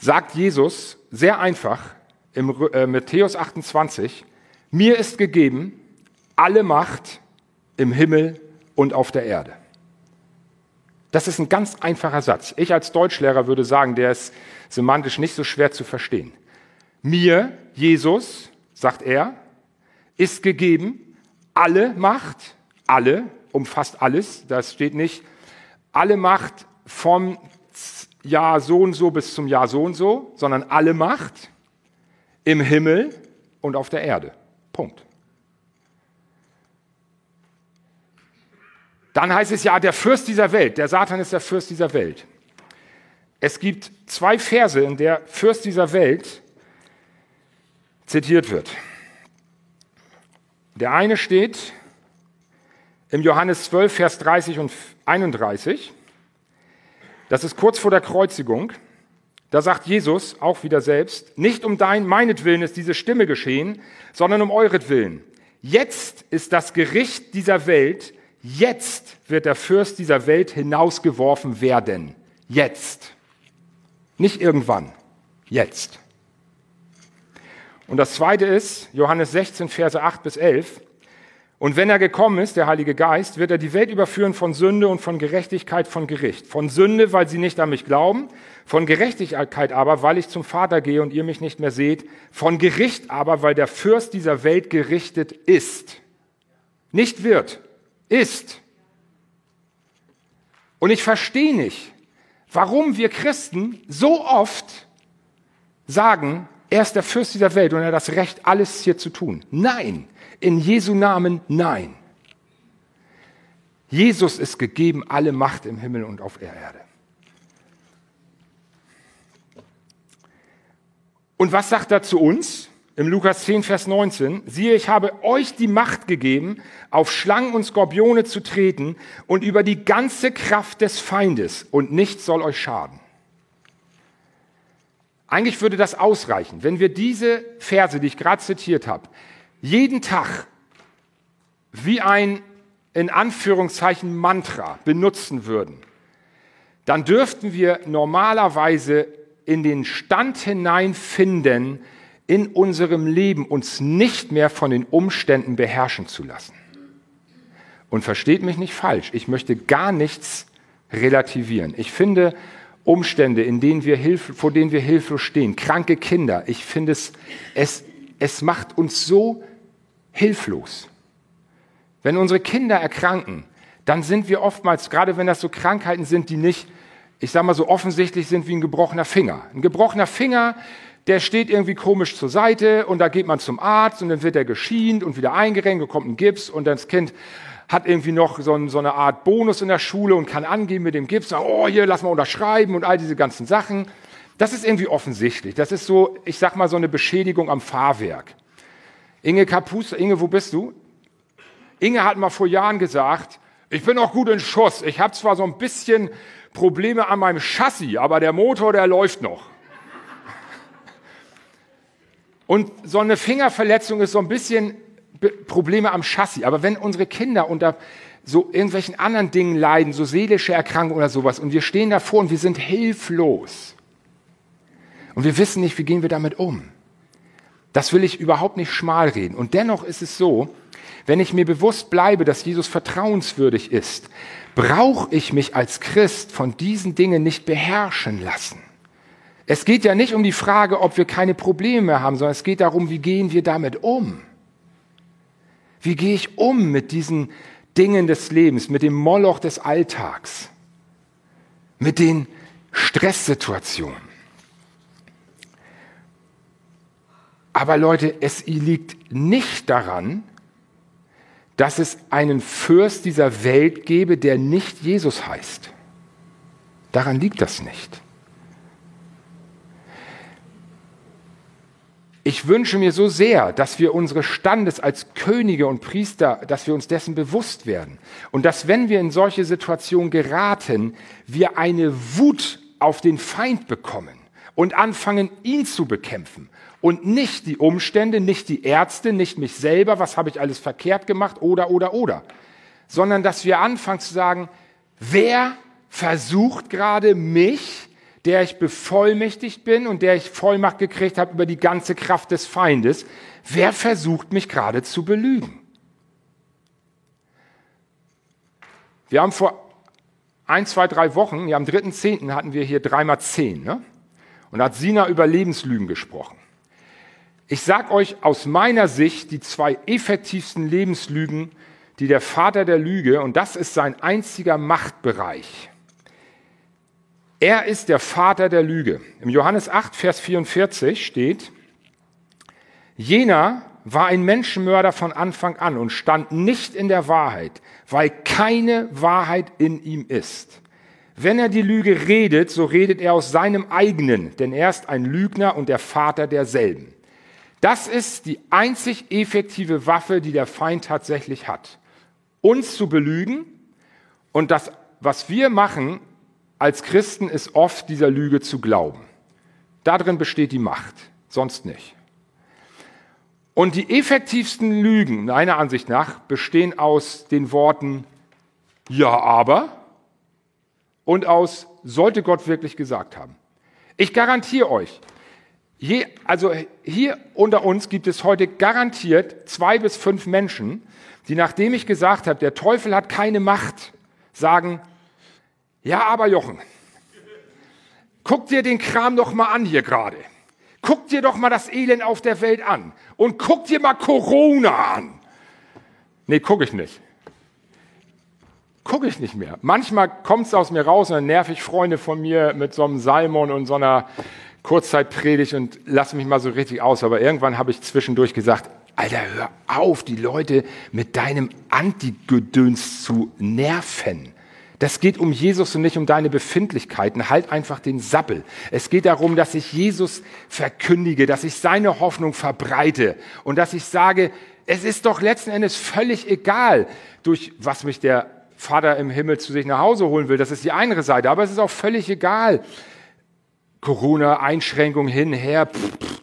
sagt Jesus sehr einfach im äh, Matthäus 28, mir ist gegeben alle Macht im Himmel und auf der Erde. Das ist ein ganz einfacher Satz. Ich als Deutschlehrer würde sagen, der ist semantisch nicht so schwer zu verstehen. Mir, Jesus, sagt er, ist gegeben alle Macht, alle, umfasst alles, das steht nicht, alle Macht vom Jahr so und so bis zum Jahr so und so, sondern alle Macht im Himmel und auf der Erde. Punkt. Dann heißt es ja, der Fürst dieser Welt, der Satan ist der Fürst dieser Welt. Es gibt zwei Verse, in der Fürst dieser Welt zitiert wird. Der eine steht im Johannes 12, Vers 30 und 31. Das ist kurz vor der Kreuzigung. Da sagt Jesus auch wieder selbst, nicht um dein, meinetwillen ist diese Stimme geschehen, sondern um euretwillen. Jetzt ist das Gericht dieser Welt, jetzt wird der Fürst dieser Welt hinausgeworfen werden. Jetzt. Nicht irgendwann. Jetzt. Und das zweite ist Johannes 16, Verse 8 bis 11. Und wenn er gekommen ist, der Heilige Geist, wird er die Welt überführen von Sünde und von Gerechtigkeit von Gericht. Von Sünde, weil sie nicht an mich glauben, von Gerechtigkeit aber, weil ich zum Vater gehe und ihr mich nicht mehr seht, von Gericht aber, weil der Fürst dieser Welt gerichtet ist. Nicht wird, ist. Und ich verstehe nicht, warum wir Christen so oft sagen, er ist der Fürst dieser Welt und er hat das Recht, alles hier zu tun. Nein, in Jesu Namen nein. Jesus ist gegeben alle Macht im Himmel und auf der Erde. Und was sagt er zu uns? Im Lukas 10, Vers 19, siehe, ich habe euch die Macht gegeben, auf Schlangen und Skorpione zu treten und über die ganze Kraft des Feindes und nichts soll euch schaden. Eigentlich würde das ausreichen, wenn wir diese Verse, die ich gerade zitiert habe, jeden Tag wie ein in Anführungszeichen Mantra benutzen würden, dann dürften wir normalerweise in den Stand hineinfinden, in unserem Leben uns nicht mehr von den Umständen beherrschen zu lassen. Und versteht mich nicht falsch, ich möchte gar nichts relativieren. Ich finde, Umstände, in denen wir Hilfe, vor denen wir hilflos stehen, kranke Kinder. Ich finde es, es, es macht uns so hilflos. Wenn unsere Kinder erkranken, dann sind wir oftmals, gerade wenn das so Krankheiten sind, die nicht, ich sag mal so offensichtlich sind wie ein gebrochener Finger. Ein gebrochener Finger, der steht irgendwie komisch zur Seite und da geht man zum Arzt und dann wird er geschient und wieder eingerenkt, bekommt ein Gips und das Kind hat irgendwie noch so, eine Art Bonus in der Schule und kann angeben mit dem Gips, oh, hier, lass mal unterschreiben und all diese ganzen Sachen. Das ist irgendwie offensichtlich. Das ist so, ich sag mal, so eine Beschädigung am Fahrwerk. Inge Kapus, Inge, wo bist du? Inge hat mal vor Jahren gesagt, ich bin auch gut in Schuss. Ich habe zwar so ein bisschen Probleme an meinem Chassis, aber der Motor, der läuft noch. Und so eine Fingerverletzung ist so ein bisschen Probleme am Chassis. Aber wenn unsere Kinder unter so irgendwelchen anderen Dingen leiden, so seelische Erkrankungen oder sowas, und wir stehen davor und wir sind hilflos und wir wissen nicht, wie gehen wir damit um. Das will ich überhaupt nicht schmal reden. Und dennoch ist es so, wenn ich mir bewusst bleibe, dass Jesus vertrauenswürdig ist, brauche ich mich als Christ von diesen Dingen nicht beherrschen lassen. Es geht ja nicht um die Frage, ob wir keine Probleme mehr haben, sondern es geht darum, wie gehen wir damit um. Wie gehe ich um mit diesen Dingen des Lebens, mit dem Moloch des Alltags, mit den Stresssituationen? Aber Leute, es liegt nicht daran, dass es einen Fürst dieser Welt gebe, der nicht Jesus heißt. Daran liegt das nicht. Ich wünsche mir so sehr, dass wir unsere Standes als Könige und Priester, dass wir uns dessen bewusst werden und dass, wenn wir in solche Situationen geraten, wir eine Wut auf den Feind bekommen und anfangen, ihn zu bekämpfen und nicht die Umstände, nicht die Ärzte, nicht mich selber, was habe ich alles verkehrt gemacht oder, oder, oder. Sondern dass wir anfangen zu sagen, wer versucht gerade mich der ich bevollmächtigt bin und der ich Vollmacht gekriegt habe über die ganze Kraft des Feindes, wer versucht mich gerade zu belügen? Wir haben vor ein, zwei, drei Wochen, ja am 3.10. hatten wir hier dreimal zehn, ne? und hat Sina über Lebenslügen gesprochen. Ich sage euch aus meiner Sicht die zwei effektivsten Lebenslügen, die der Vater der Lüge, und das ist sein einziger Machtbereich, er ist der Vater der Lüge. Im Johannes 8, Vers 44 steht, jener war ein Menschenmörder von Anfang an und stand nicht in der Wahrheit, weil keine Wahrheit in ihm ist. Wenn er die Lüge redet, so redet er aus seinem eigenen, denn er ist ein Lügner und der Vater derselben. Das ist die einzig effektive Waffe, die der Feind tatsächlich hat. Uns zu belügen und das, was wir machen, als Christen ist oft dieser Lüge zu glauben. Darin besteht die Macht, sonst nicht. Und die effektivsten Lügen, meiner Ansicht nach, bestehen aus den Worten Ja, aber und aus sollte Gott wirklich gesagt haben. Ich garantiere euch, je, also hier unter uns gibt es heute garantiert zwei bis fünf Menschen, die nachdem ich gesagt habe, der Teufel hat keine Macht, sagen, ja, aber Jochen, guck dir den Kram doch mal an hier gerade. Guck dir doch mal das Elend auf der Welt an. Und guck dir mal Corona an. Nee, guck ich nicht. Guck ich nicht mehr. Manchmal kommt es aus mir raus und dann nerv ich Freunde von mir mit so einem Salmon und so einer Kurzzeitpredigt und lasse mich mal so richtig aus. Aber irgendwann habe ich zwischendurch gesagt, Alter, hör auf, die Leute mit deinem Antigedöns zu nerven. Das geht um Jesus und nicht um deine Befindlichkeiten. Halt einfach den Sappel. Es geht darum, dass ich Jesus verkündige, dass ich seine Hoffnung verbreite und dass ich sage, es ist doch letzten Endes völlig egal, durch was mich der Vater im Himmel zu sich nach Hause holen will. Das ist die eine Seite. Aber es ist auch völlig egal. Corona, Einschränkung hin, her. Pff, pff.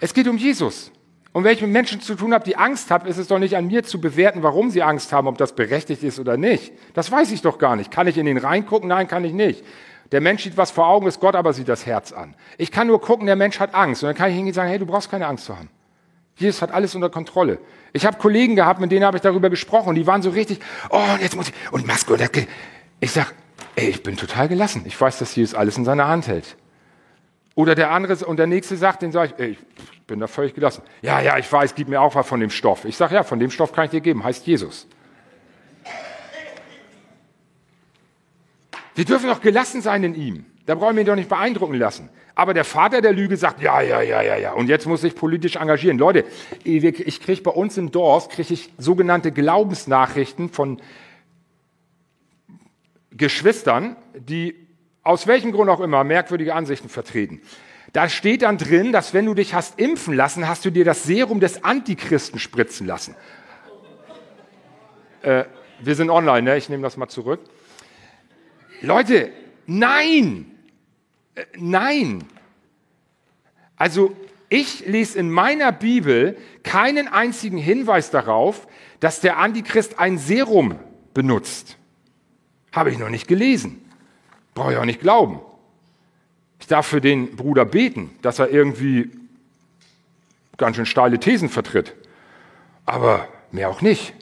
Es geht um Jesus. Und wenn ich mit Menschen zu tun habe, die Angst haben, ist es doch nicht an mir zu bewerten, warum sie Angst haben, ob das berechtigt ist oder nicht. Das weiß ich doch gar nicht. Kann ich in den reingucken? Nein, kann ich nicht. Der Mensch sieht was vor Augen, ist Gott aber sieht das Herz an. Ich kann nur gucken, der Mensch hat Angst. Und dann kann ich hingehen und sagen, hey, du brauchst keine Angst zu haben. Jesus hat alles unter Kontrolle. Ich habe Kollegen gehabt, mit denen habe ich darüber gesprochen. Die waren so richtig, oh, und jetzt muss ich, und Maske, und ich sag, ey, ich bin total gelassen. Ich weiß, dass Jesus alles in seiner Hand hält. Oder der andere und der nächste sagt, den sage ich, ey, ich bin da völlig gelassen. Ja, ja, ich weiß, gib mir auch was von dem Stoff. Ich sage, ja, von dem Stoff kann ich dir geben, heißt Jesus. Wir dürfen doch gelassen sein in ihm. Da brauchen wir ihn doch nicht beeindrucken lassen. Aber der Vater der Lüge sagt, ja, ja, ja, ja, ja. Und jetzt muss ich politisch engagieren. Leute, ich kriege bei uns im Dorf, kriege ich sogenannte Glaubensnachrichten von Geschwistern, die aus welchem Grund auch immer, merkwürdige Ansichten vertreten. Da steht dann drin, dass wenn du dich hast impfen lassen, hast du dir das Serum des Antichristen spritzen lassen. Äh, wir sind online, ne? ich nehme das mal zurück. Leute, nein, äh, nein. Also ich lese in meiner Bibel keinen einzigen Hinweis darauf, dass der Antichrist ein Serum benutzt. Habe ich noch nicht gelesen. Brauche ich auch nicht glauben. Ich darf für den Bruder beten, dass er irgendwie ganz schön steile Thesen vertritt. Aber mehr auch nicht.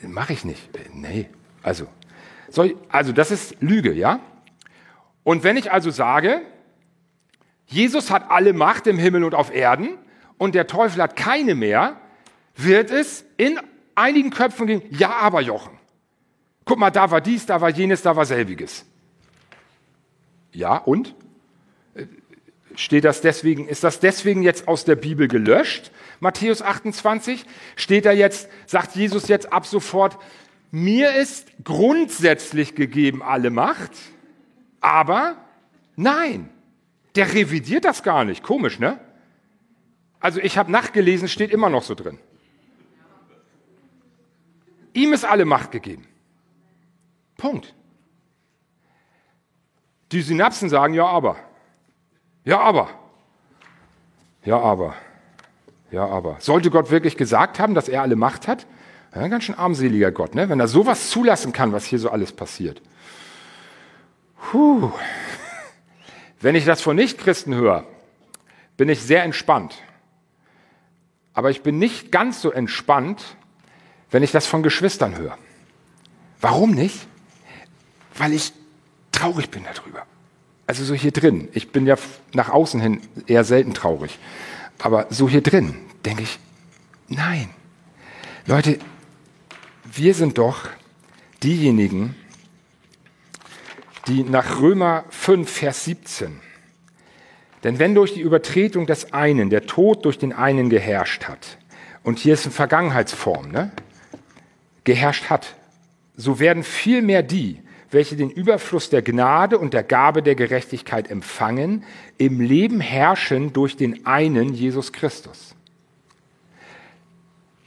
Mache ich nicht. Nee, also. Soll, also das ist Lüge, ja? Und wenn ich also sage, Jesus hat alle Macht im Himmel und auf Erden und der Teufel hat keine mehr, wird es in einigen Köpfen gehen, ja, aber Jochen. Guck mal, da war dies, da war jenes, da war selbiges. Ja, und? Steht das deswegen, ist das deswegen jetzt aus der Bibel gelöscht? Matthäus 28? Steht da jetzt, sagt Jesus jetzt ab sofort, mir ist grundsätzlich gegeben alle Macht, aber nein, der revidiert das gar nicht. Komisch, ne? Also ich habe nachgelesen, steht immer noch so drin. Ihm ist alle Macht gegeben. Punkt. Die Synapsen sagen ja aber. Ja aber. Ja aber. Ja aber. Sollte Gott wirklich gesagt haben, dass er alle Macht hat? Ja, ein ganz schön armseliger Gott, ne? wenn er sowas zulassen kann, was hier so alles passiert. Puh. Wenn ich das von Nichtchristen höre, bin ich sehr entspannt. Aber ich bin nicht ganz so entspannt, wenn ich das von Geschwistern höre. Warum nicht? Weil ich traurig bin darüber. Also so hier drin. Ich bin ja nach außen hin eher selten traurig. Aber so hier drin denke ich, nein. Leute, wir sind doch diejenigen, die nach Römer 5, Vers 17, denn wenn durch die Übertretung des einen der Tod durch den einen geherrscht hat, und hier ist eine Vergangenheitsform, ne? geherrscht hat, so werden vielmehr die, welche den Überfluss der Gnade und der Gabe der Gerechtigkeit empfangen, im Leben herrschen durch den einen Jesus Christus.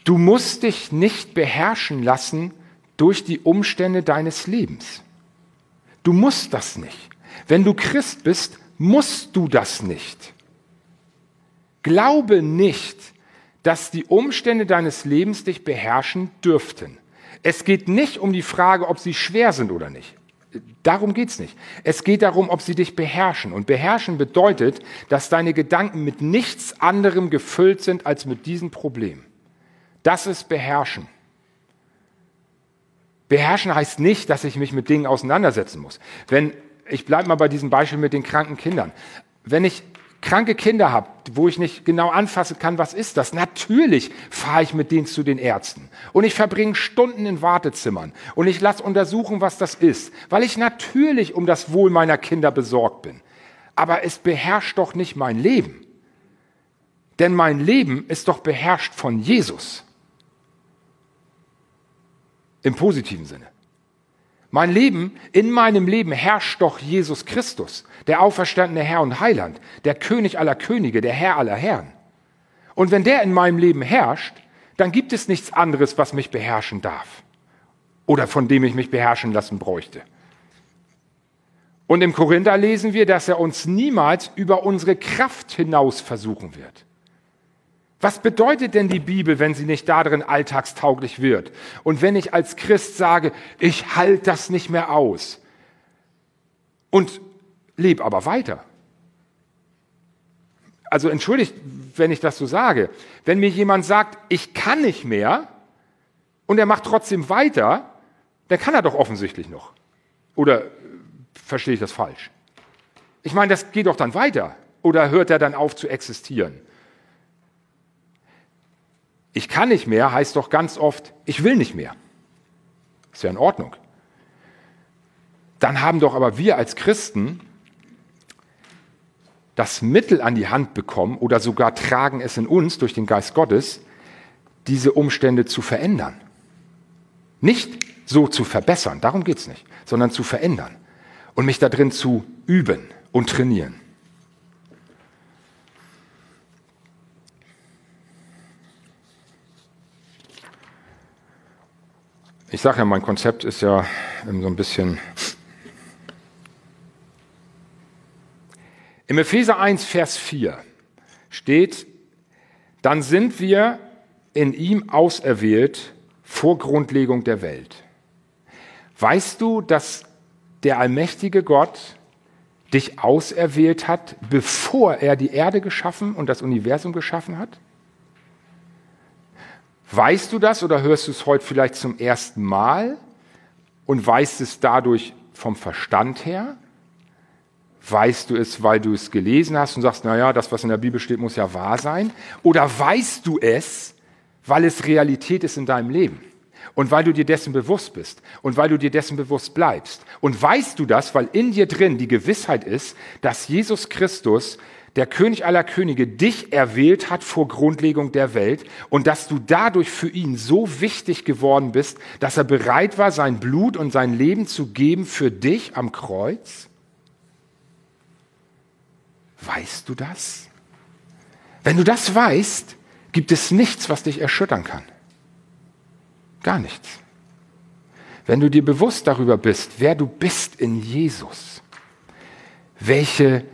Du musst dich nicht beherrschen lassen durch die Umstände deines Lebens. Du musst das nicht. Wenn du Christ bist, musst du das nicht. Glaube nicht, dass die Umstände deines Lebens dich beherrschen dürften. Es geht nicht um die Frage, ob sie schwer sind oder nicht. Darum geht es nicht. Es geht darum, ob sie dich beherrschen. Und beherrschen bedeutet, dass deine Gedanken mit nichts anderem gefüllt sind als mit diesem Problem. Das ist beherrschen. Beherrschen heißt nicht, dass ich mich mit Dingen auseinandersetzen muss. Wenn, ich bleibe mal bei diesem Beispiel mit den kranken Kindern. Wenn ich kranke Kinder habe, wo ich nicht genau anfassen kann, was ist das? Natürlich fahre ich mit denen zu den Ärzten. Und ich verbringe Stunden in Wartezimmern. Und ich lasse untersuchen, was das ist. Weil ich natürlich um das Wohl meiner Kinder besorgt bin. Aber es beherrscht doch nicht mein Leben. Denn mein Leben ist doch beherrscht von Jesus. Im positiven Sinne. Mein Leben, in meinem Leben herrscht doch Jesus Christus, der auferstandene Herr und Heiland, der König aller Könige, der Herr aller Herren. Und wenn der in meinem Leben herrscht, dann gibt es nichts anderes, was mich beherrschen darf oder von dem ich mich beherrschen lassen bräuchte. Und im Korinther lesen wir, dass er uns niemals über unsere Kraft hinaus versuchen wird. Was bedeutet denn die Bibel, wenn sie nicht darin alltagstauglich wird? Und wenn ich als Christ sage, ich halte das nicht mehr aus und lebe aber weiter? Also entschuldigt, wenn ich das so sage. Wenn mir jemand sagt, ich kann nicht mehr und er macht trotzdem weiter, dann kann er doch offensichtlich noch. Oder verstehe ich das falsch? Ich meine, das geht doch dann weiter. Oder hört er dann auf zu existieren? Ich kann nicht mehr heißt doch ganz oft, ich will nicht mehr. Ist ja in Ordnung. Dann haben doch aber wir als Christen das Mittel an die Hand bekommen oder sogar tragen es in uns durch den Geist Gottes, diese Umstände zu verändern. Nicht so zu verbessern, darum geht es nicht, sondern zu verändern und mich da drin zu üben und trainieren. Ich sage ja, mein Konzept ist ja so ein bisschen. Im Epheser 1, Vers 4 steht, dann sind wir in ihm auserwählt vor Grundlegung der Welt. Weißt du, dass der allmächtige Gott dich auserwählt hat, bevor er die Erde geschaffen und das Universum geschaffen hat? Weißt du das oder hörst du es heute vielleicht zum ersten Mal und weißt es dadurch vom Verstand her? Weißt du es, weil du es gelesen hast und sagst, naja, das, was in der Bibel steht, muss ja wahr sein? Oder weißt du es, weil es Realität ist in deinem Leben? Und weil du dir dessen bewusst bist und weil du dir dessen bewusst bleibst. Und weißt du das, weil in dir drin die Gewissheit ist, dass Jesus Christus der König aller Könige dich erwählt hat vor Grundlegung der Welt und dass du dadurch für ihn so wichtig geworden bist, dass er bereit war, sein Blut und sein Leben zu geben für dich am Kreuz? Weißt du das? Wenn du das weißt, gibt es nichts, was dich erschüttern kann. Gar nichts. Wenn du dir bewusst darüber bist, wer du bist in Jesus, welche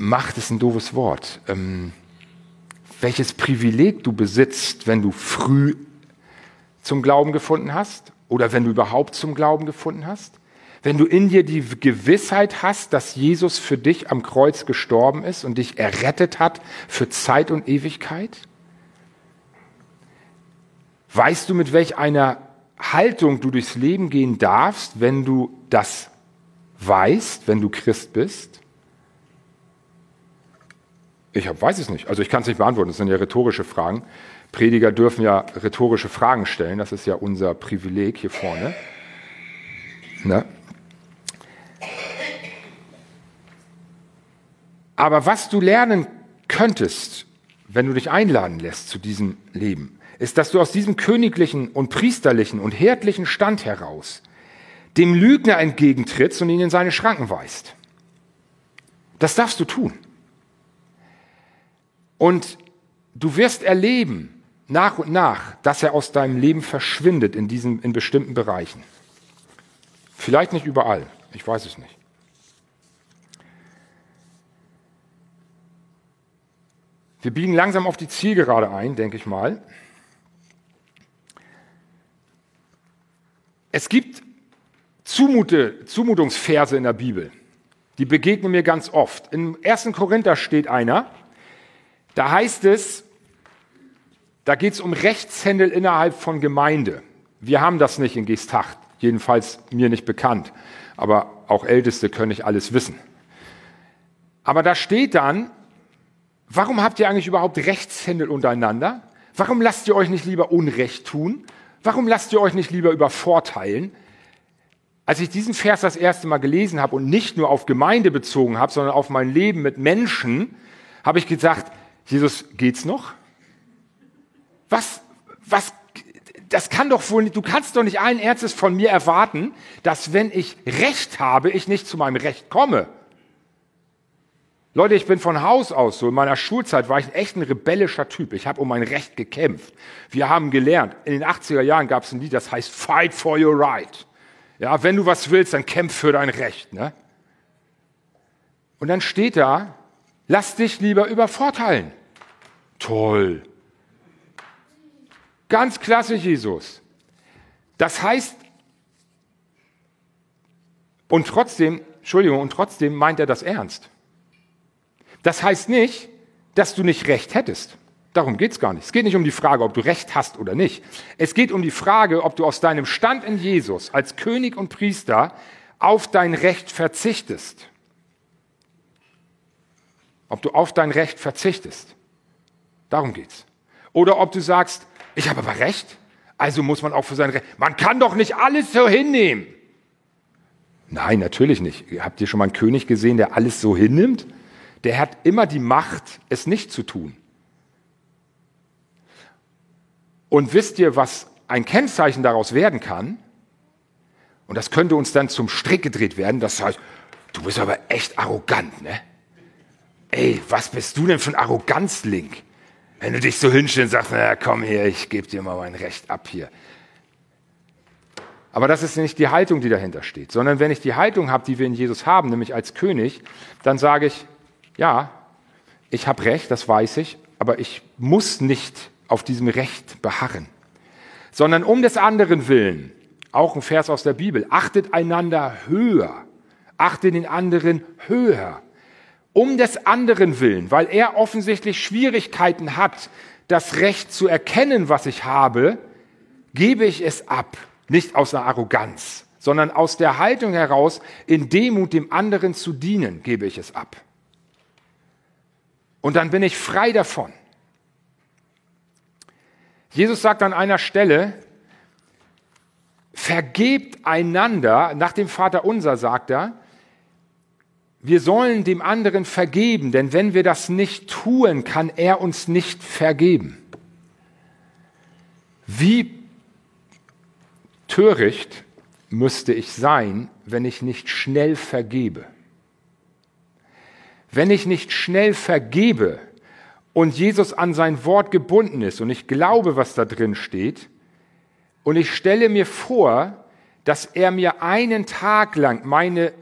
Macht ist ein doofes Wort, ähm, welches Privileg du besitzt, wenn du früh zum Glauben gefunden hast oder wenn du überhaupt zum Glauben gefunden hast, wenn du in dir die Gewissheit hast, dass Jesus für dich am Kreuz gestorben ist und dich errettet hat für Zeit und Ewigkeit? Weißt du, mit welch einer Haltung du durchs Leben gehen darfst, wenn du das weißt, wenn du Christ bist? Ich hab, weiß es nicht. Also ich kann es nicht beantworten. Das sind ja rhetorische Fragen. Prediger dürfen ja rhetorische Fragen stellen. Das ist ja unser Privileg hier vorne. Ne? Aber was du lernen könntest, wenn du dich einladen lässt zu diesem Leben, ist, dass du aus diesem königlichen und priesterlichen und herdlichen Stand heraus dem Lügner entgegentrittst und ihn in seine Schranken weist. Das darfst du tun. Und du wirst erleben, nach und nach, dass er aus deinem Leben verschwindet in, diesen, in bestimmten Bereichen. Vielleicht nicht überall, ich weiß es nicht. Wir biegen langsam auf die Zielgerade ein, denke ich mal. Es gibt Zumute, Zumutungsverse in der Bibel. Die begegnen mir ganz oft. Im 1. Korinther steht einer, da heißt es, da geht es um Rechtshändel innerhalb von Gemeinde. Wir haben das nicht in Gestacht, jedenfalls mir nicht bekannt. Aber auch Älteste können nicht alles wissen. Aber da steht dann, Warum habt ihr eigentlich überhaupt Rechtshändel untereinander? Warum lasst ihr euch nicht lieber Unrecht tun? Warum lasst ihr euch nicht lieber übervorteilen? Als ich diesen Vers das erste Mal gelesen habe und nicht nur auf Gemeinde bezogen habe, sondern auf mein Leben mit Menschen, habe ich gesagt, Jesus, geht's noch? Was, was, das kann doch wohl nicht, du kannst doch nicht allen Ernstes von mir erwarten, dass wenn ich Recht habe, ich nicht zu meinem Recht komme. Leute, ich bin von Haus aus so. In meiner Schulzeit war ich echt ein rebellischer Typ. Ich habe um mein Recht gekämpft. Wir haben gelernt. In den 80er Jahren gab es ein Lied, das heißt Fight for your right. Ja, wenn du was willst, dann kämpf für dein Recht. Ne? Und dann steht da, lass dich lieber übervorteilen. Toll. Ganz klasse, Jesus. Das heißt, und trotzdem, Entschuldigung, und trotzdem meint er das ernst. Das heißt nicht, dass du nicht recht hättest. Darum geht es gar nicht. Es geht nicht um die Frage, ob du recht hast oder nicht. Es geht um die Frage, ob du aus deinem Stand in Jesus als König und Priester auf dein Recht verzichtest. Ob du auf dein Recht verzichtest. Darum geht's. Oder ob du sagst, ich habe aber Recht, also muss man auch für sein Recht. Man kann doch nicht alles so hinnehmen. Nein, natürlich nicht. Habt ihr schon mal einen König gesehen, der alles so hinnimmt? der hat immer die Macht, es nicht zu tun. Und wisst ihr, was ein Kennzeichen daraus werden kann? Und das könnte uns dann zum Strick gedreht werden, das heißt, du bist aber echt arrogant, ne? Ey, was bist du denn für ein Arroganzlink? Wenn du dich so hinstellst und sagst, na komm her, ich gebe dir mal mein Recht ab hier. Aber das ist nicht die Haltung, die dahinter steht, sondern wenn ich die Haltung habe, die wir in Jesus haben, nämlich als König, dann sage ich, ja, ich habe Recht, das weiß ich, aber ich muss nicht auf diesem Recht beharren, sondern um des anderen willen, auch ein Vers aus der Bibel, achtet einander höher, achtet den anderen höher, um des anderen willen, weil er offensichtlich Schwierigkeiten hat, das Recht zu erkennen, was ich habe, gebe ich es ab, nicht aus einer Arroganz, sondern aus der Haltung heraus, in Demut dem anderen zu dienen, gebe ich es ab. Und dann bin ich frei davon. Jesus sagt an einer Stelle, vergebt einander, nach dem Vater unser sagt er, wir sollen dem anderen vergeben, denn wenn wir das nicht tun, kann er uns nicht vergeben. Wie töricht müsste ich sein, wenn ich nicht schnell vergebe? wenn ich nicht schnell vergebe und Jesus an sein Wort gebunden ist und ich glaube, was da drin steht, und ich stelle mir vor, dass er mir einen Tag lang meine,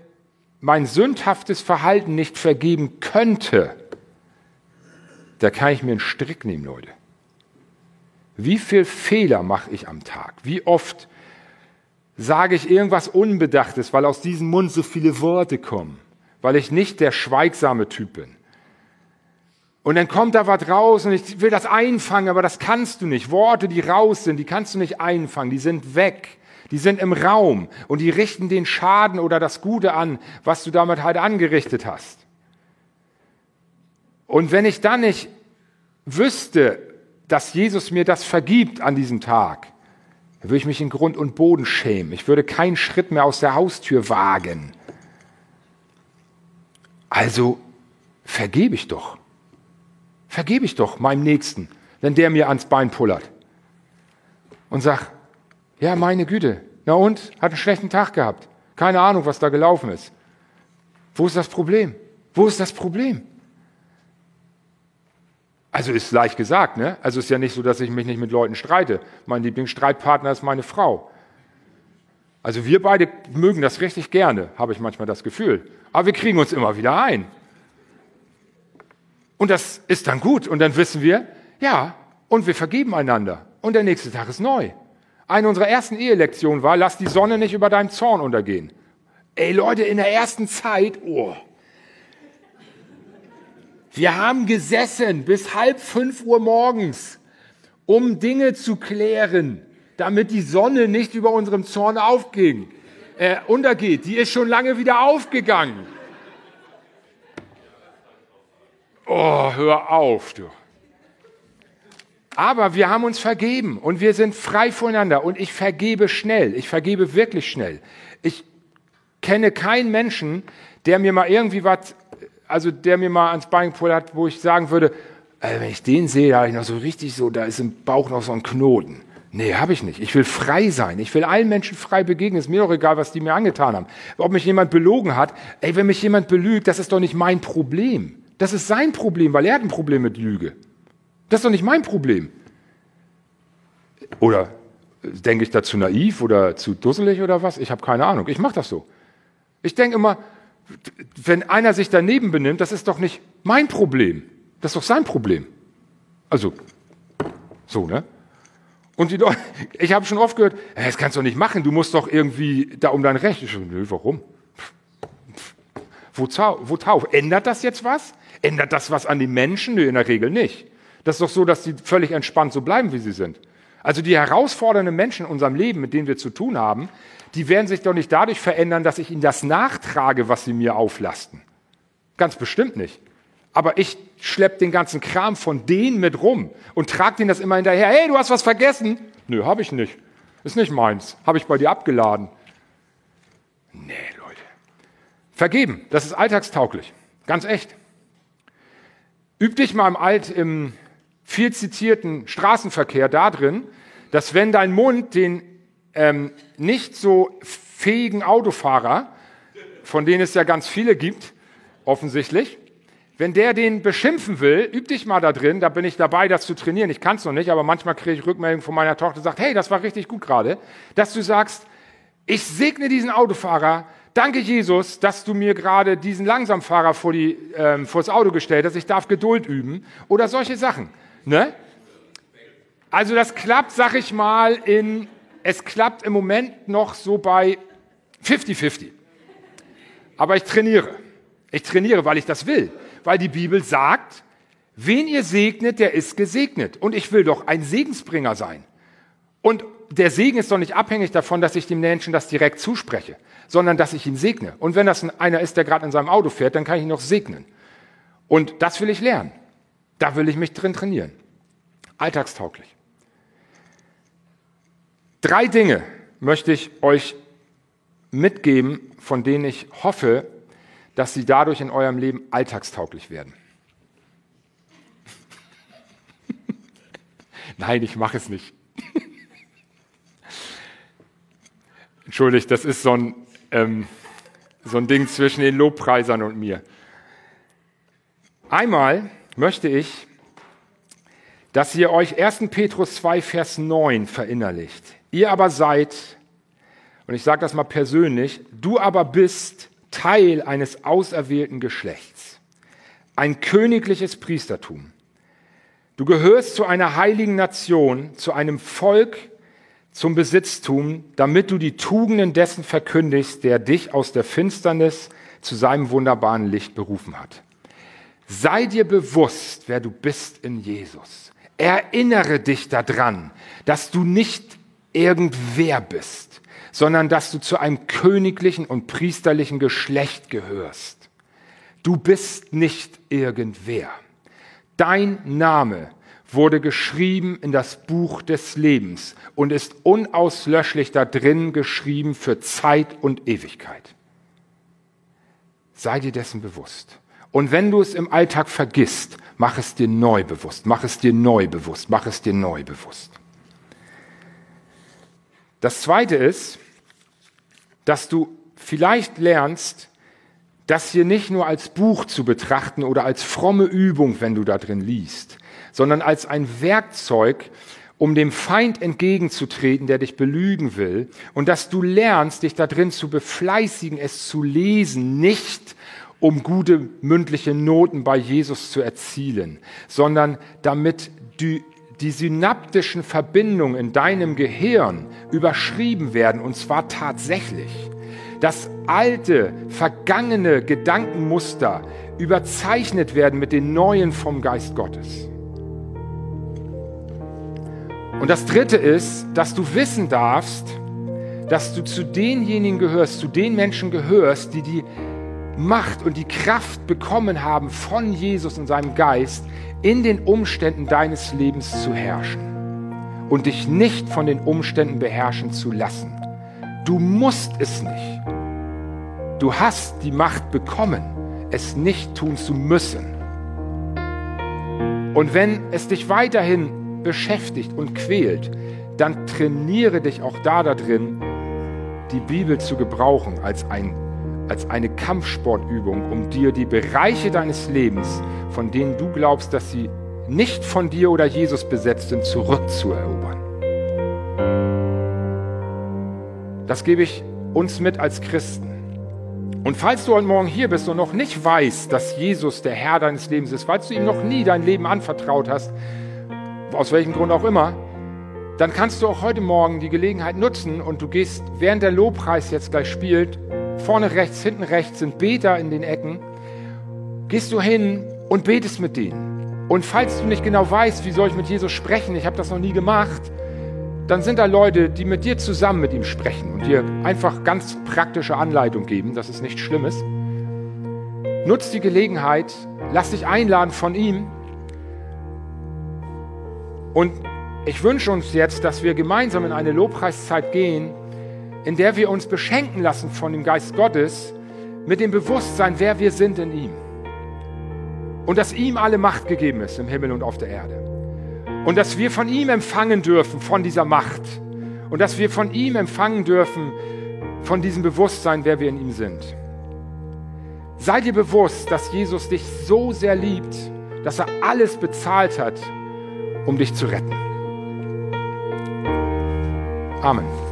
mein sündhaftes Verhalten nicht vergeben könnte, da kann ich mir einen Strick nehmen, Leute. Wie viel Fehler mache ich am Tag? Wie oft sage ich irgendwas Unbedachtes, weil aus diesem Mund so viele Worte kommen, weil ich nicht der schweigsame Typ bin. Und dann kommt da was raus und ich will das einfangen, aber das kannst du nicht. Worte, die raus sind, die kannst du nicht einfangen, die sind weg. Die sind im Raum und die richten den Schaden oder das Gute an, was du damit halt angerichtet hast. Und wenn ich dann nicht wüsste, dass Jesus mir das vergibt an diesem Tag, dann würde ich mich in Grund und Boden schämen. Ich würde keinen Schritt mehr aus der Haustür wagen. Also vergebe ich doch. Vergebe ich doch meinem Nächsten, wenn der mir ans Bein pullert. Und sag, ja, meine Güte, na und? Hat einen schlechten Tag gehabt. Keine Ahnung, was da gelaufen ist. Wo ist das Problem? Wo ist das Problem? Also ist leicht gesagt, ne? Also ist ja nicht so, dass ich mich nicht mit Leuten streite. Mein Lieblingsstreitpartner ist meine Frau. Also wir beide mögen das richtig gerne, habe ich manchmal das Gefühl. Aber wir kriegen uns immer wieder ein. Und das ist dann gut. Und dann wissen wir, ja, und wir vergeben einander. Und der nächste Tag ist neu. Eine unserer ersten Ehelektionen war, lass die Sonne nicht über deinem Zorn untergehen. Ey Leute, in der ersten Zeit, oh, wir haben gesessen bis halb fünf Uhr morgens, um Dinge zu klären, damit die Sonne nicht über unserem Zorn aufging, äh, untergeht. Die ist schon lange wieder aufgegangen. Oh, hör auf, du. Aber wir haben uns vergeben und wir sind frei voneinander und ich vergebe schnell. Ich vergebe wirklich schnell. Ich kenne keinen Menschen, der mir mal irgendwie was also der mir mal ans Bein gepult hat, wo ich sagen würde, äh, wenn ich den sehe, da habe ich noch so richtig so, da ist im Bauch noch so ein Knoten. Nee, habe ich nicht. Ich will frei sein. Ich will allen Menschen frei begegnen. Ist mir doch egal, was die mir angetan haben. Ob mich jemand belogen hat, ey, wenn mich jemand belügt, das ist doch nicht mein Problem. Das ist sein Problem, weil er hat ein Problem mit Lüge. Das ist doch nicht mein Problem. Oder denke ich da zu naiv oder zu dusselig oder was? Ich habe keine Ahnung. Ich mache das so. Ich denke immer, wenn einer sich daneben benimmt, das ist doch nicht mein Problem. Das ist doch sein Problem. Also, so, ne? Und die Leute, ich habe schon oft gehört, das kannst du nicht machen, du musst doch irgendwie da um dein Recht. Ich so, nö, warum? Wo, wo tauf? Ändert das jetzt was? Ändert das was an den Menschen? Nö, in der Regel nicht. Das ist doch so, dass sie völlig entspannt so bleiben, wie sie sind. Also die herausfordernden Menschen in unserem Leben, mit denen wir zu tun haben, die werden sich doch nicht dadurch verändern, dass ich ihnen das nachtrage, was sie mir auflasten. Ganz bestimmt nicht. Aber ich schleppe den ganzen Kram von denen mit rum und trage denen das immer hinterher. Hey, du hast was vergessen. Nö, habe ich nicht. Ist nicht meins. Habe ich bei dir abgeladen. Nee, Leute. Vergeben, das ist alltagstauglich. Ganz echt. Üb dich mal im Alt, im viel zitierten Straßenverkehr da drin, dass wenn dein Mund den ähm, nicht so fähigen Autofahrer, von denen es ja ganz viele gibt, offensichtlich, wenn der den beschimpfen will, üb dich mal da drin, da bin ich dabei, das zu trainieren. Ich kann es noch nicht, aber manchmal kriege ich Rückmeldungen von meiner Tochter, sagt, hey, das war richtig gut gerade, dass du sagst, ich segne diesen Autofahrer, danke Jesus, dass du mir gerade diesen Langsamfahrer vor, die, ähm, vor das Auto gestellt hast, ich darf Geduld üben oder solche Sachen. Ne? Also das klappt, sag ich mal, in es klappt im Moment noch so bei 50-50. Aber ich trainiere. Ich trainiere, weil ich das will. Weil die Bibel sagt, wen ihr segnet, der ist gesegnet. Und ich will doch ein Segensbringer sein. Und der Segen ist doch nicht abhängig davon, dass ich dem Menschen das direkt zuspreche, sondern dass ich ihn segne. Und wenn das einer ist, der gerade in seinem Auto fährt, dann kann ich ihn noch segnen. Und das will ich lernen. Da will ich mich drin trainieren. Alltagstauglich. Drei Dinge möchte ich euch mitgeben, von denen ich hoffe, dass sie dadurch in eurem Leben alltagstauglich werden. Nein, ich mache es nicht. Entschuldigt, das ist so ein, ähm, so ein Ding zwischen den Lobpreisern und mir. Einmal möchte ich, dass ihr euch 1. Petrus 2, Vers 9 verinnerlicht. Ihr aber seid, und ich sage das mal persönlich, du aber bist Teil eines auserwählten Geschlechts, ein königliches Priestertum. Du gehörst zu einer heiligen Nation, zu einem Volk, zum Besitztum, damit du die Tugenden dessen verkündigst, der dich aus der Finsternis zu seinem wunderbaren Licht berufen hat. Sei dir bewusst, wer du bist in Jesus. Erinnere dich daran, dass du nicht irgendwer bist, sondern dass du zu einem königlichen und priesterlichen Geschlecht gehörst. Du bist nicht irgendwer. Dein Name wurde geschrieben in das Buch des Lebens und ist unauslöschlich da drin geschrieben für Zeit und Ewigkeit. Sei dir dessen bewusst. Und wenn du es im Alltag vergisst, mach es dir neu bewusst, mach es dir neu bewusst, mach es dir neu bewusst. Das Zweite ist, dass du vielleicht lernst, das hier nicht nur als Buch zu betrachten oder als fromme Übung, wenn du da drin liest, sondern als ein Werkzeug, um dem Feind entgegenzutreten, der dich belügen will, und dass du lernst, dich da drin zu befleißigen, es zu lesen, nicht um gute mündliche Noten bei Jesus zu erzielen, sondern damit die, die synaptischen Verbindungen in deinem Gehirn überschrieben werden, und zwar tatsächlich. Dass alte, vergangene Gedankenmuster überzeichnet werden mit den neuen vom Geist Gottes. Und das Dritte ist, dass du wissen darfst, dass du zu denjenigen gehörst, zu den Menschen gehörst, die die Macht und die Kraft bekommen haben von Jesus und seinem Geist, in den Umständen deines Lebens zu herrschen und dich nicht von den Umständen beherrschen zu lassen. Du musst es nicht. Du hast die Macht bekommen, es nicht tun zu müssen. Und wenn es dich weiterhin beschäftigt und quält, dann trainiere dich auch da darin, die Bibel zu gebrauchen als, ein, als eine Kampfsportübung, um dir die Bereiche deines Lebens, von denen du glaubst, dass sie nicht von dir oder Jesus besetzt sind, zurückzuerobern. Das gebe ich uns mit als Christen. Und falls du heute Morgen hier bist und noch nicht weißt, dass Jesus der Herr deines Lebens ist, falls du ihm noch nie dein Leben anvertraut hast, aus welchem Grund auch immer, dann kannst du auch heute Morgen die Gelegenheit nutzen und du gehst, während der Lobpreis jetzt gleich spielt, vorne rechts, hinten rechts sind Beter in den Ecken, gehst du hin und betest mit denen. Und falls du nicht genau weißt, wie soll ich mit Jesus sprechen, ich habe das noch nie gemacht, dann sind da Leute, die mit dir zusammen mit ihm sprechen und dir einfach ganz praktische Anleitung geben. Das ist nichts Schlimmes. Nutz die Gelegenheit, lass dich einladen von ihm und ich wünsche uns jetzt, dass wir gemeinsam in eine Lobpreiszeit gehen, in der wir uns beschenken lassen von dem Geist Gottes mit dem Bewusstsein, wer wir sind in ihm. Und dass ihm alle Macht gegeben ist im Himmel und auf der Erde. Und dass wir von ihm empfangen dürfen, von dieser Macht. Und dass wir von ihm empfangen dürfen, von diesem Bewusstsein, wer wir in ihm sind. Sei dir bewusst, dass Jesus dich so sehr liebt, dass er alles bezahlt hat, um dich zu retten. Amen.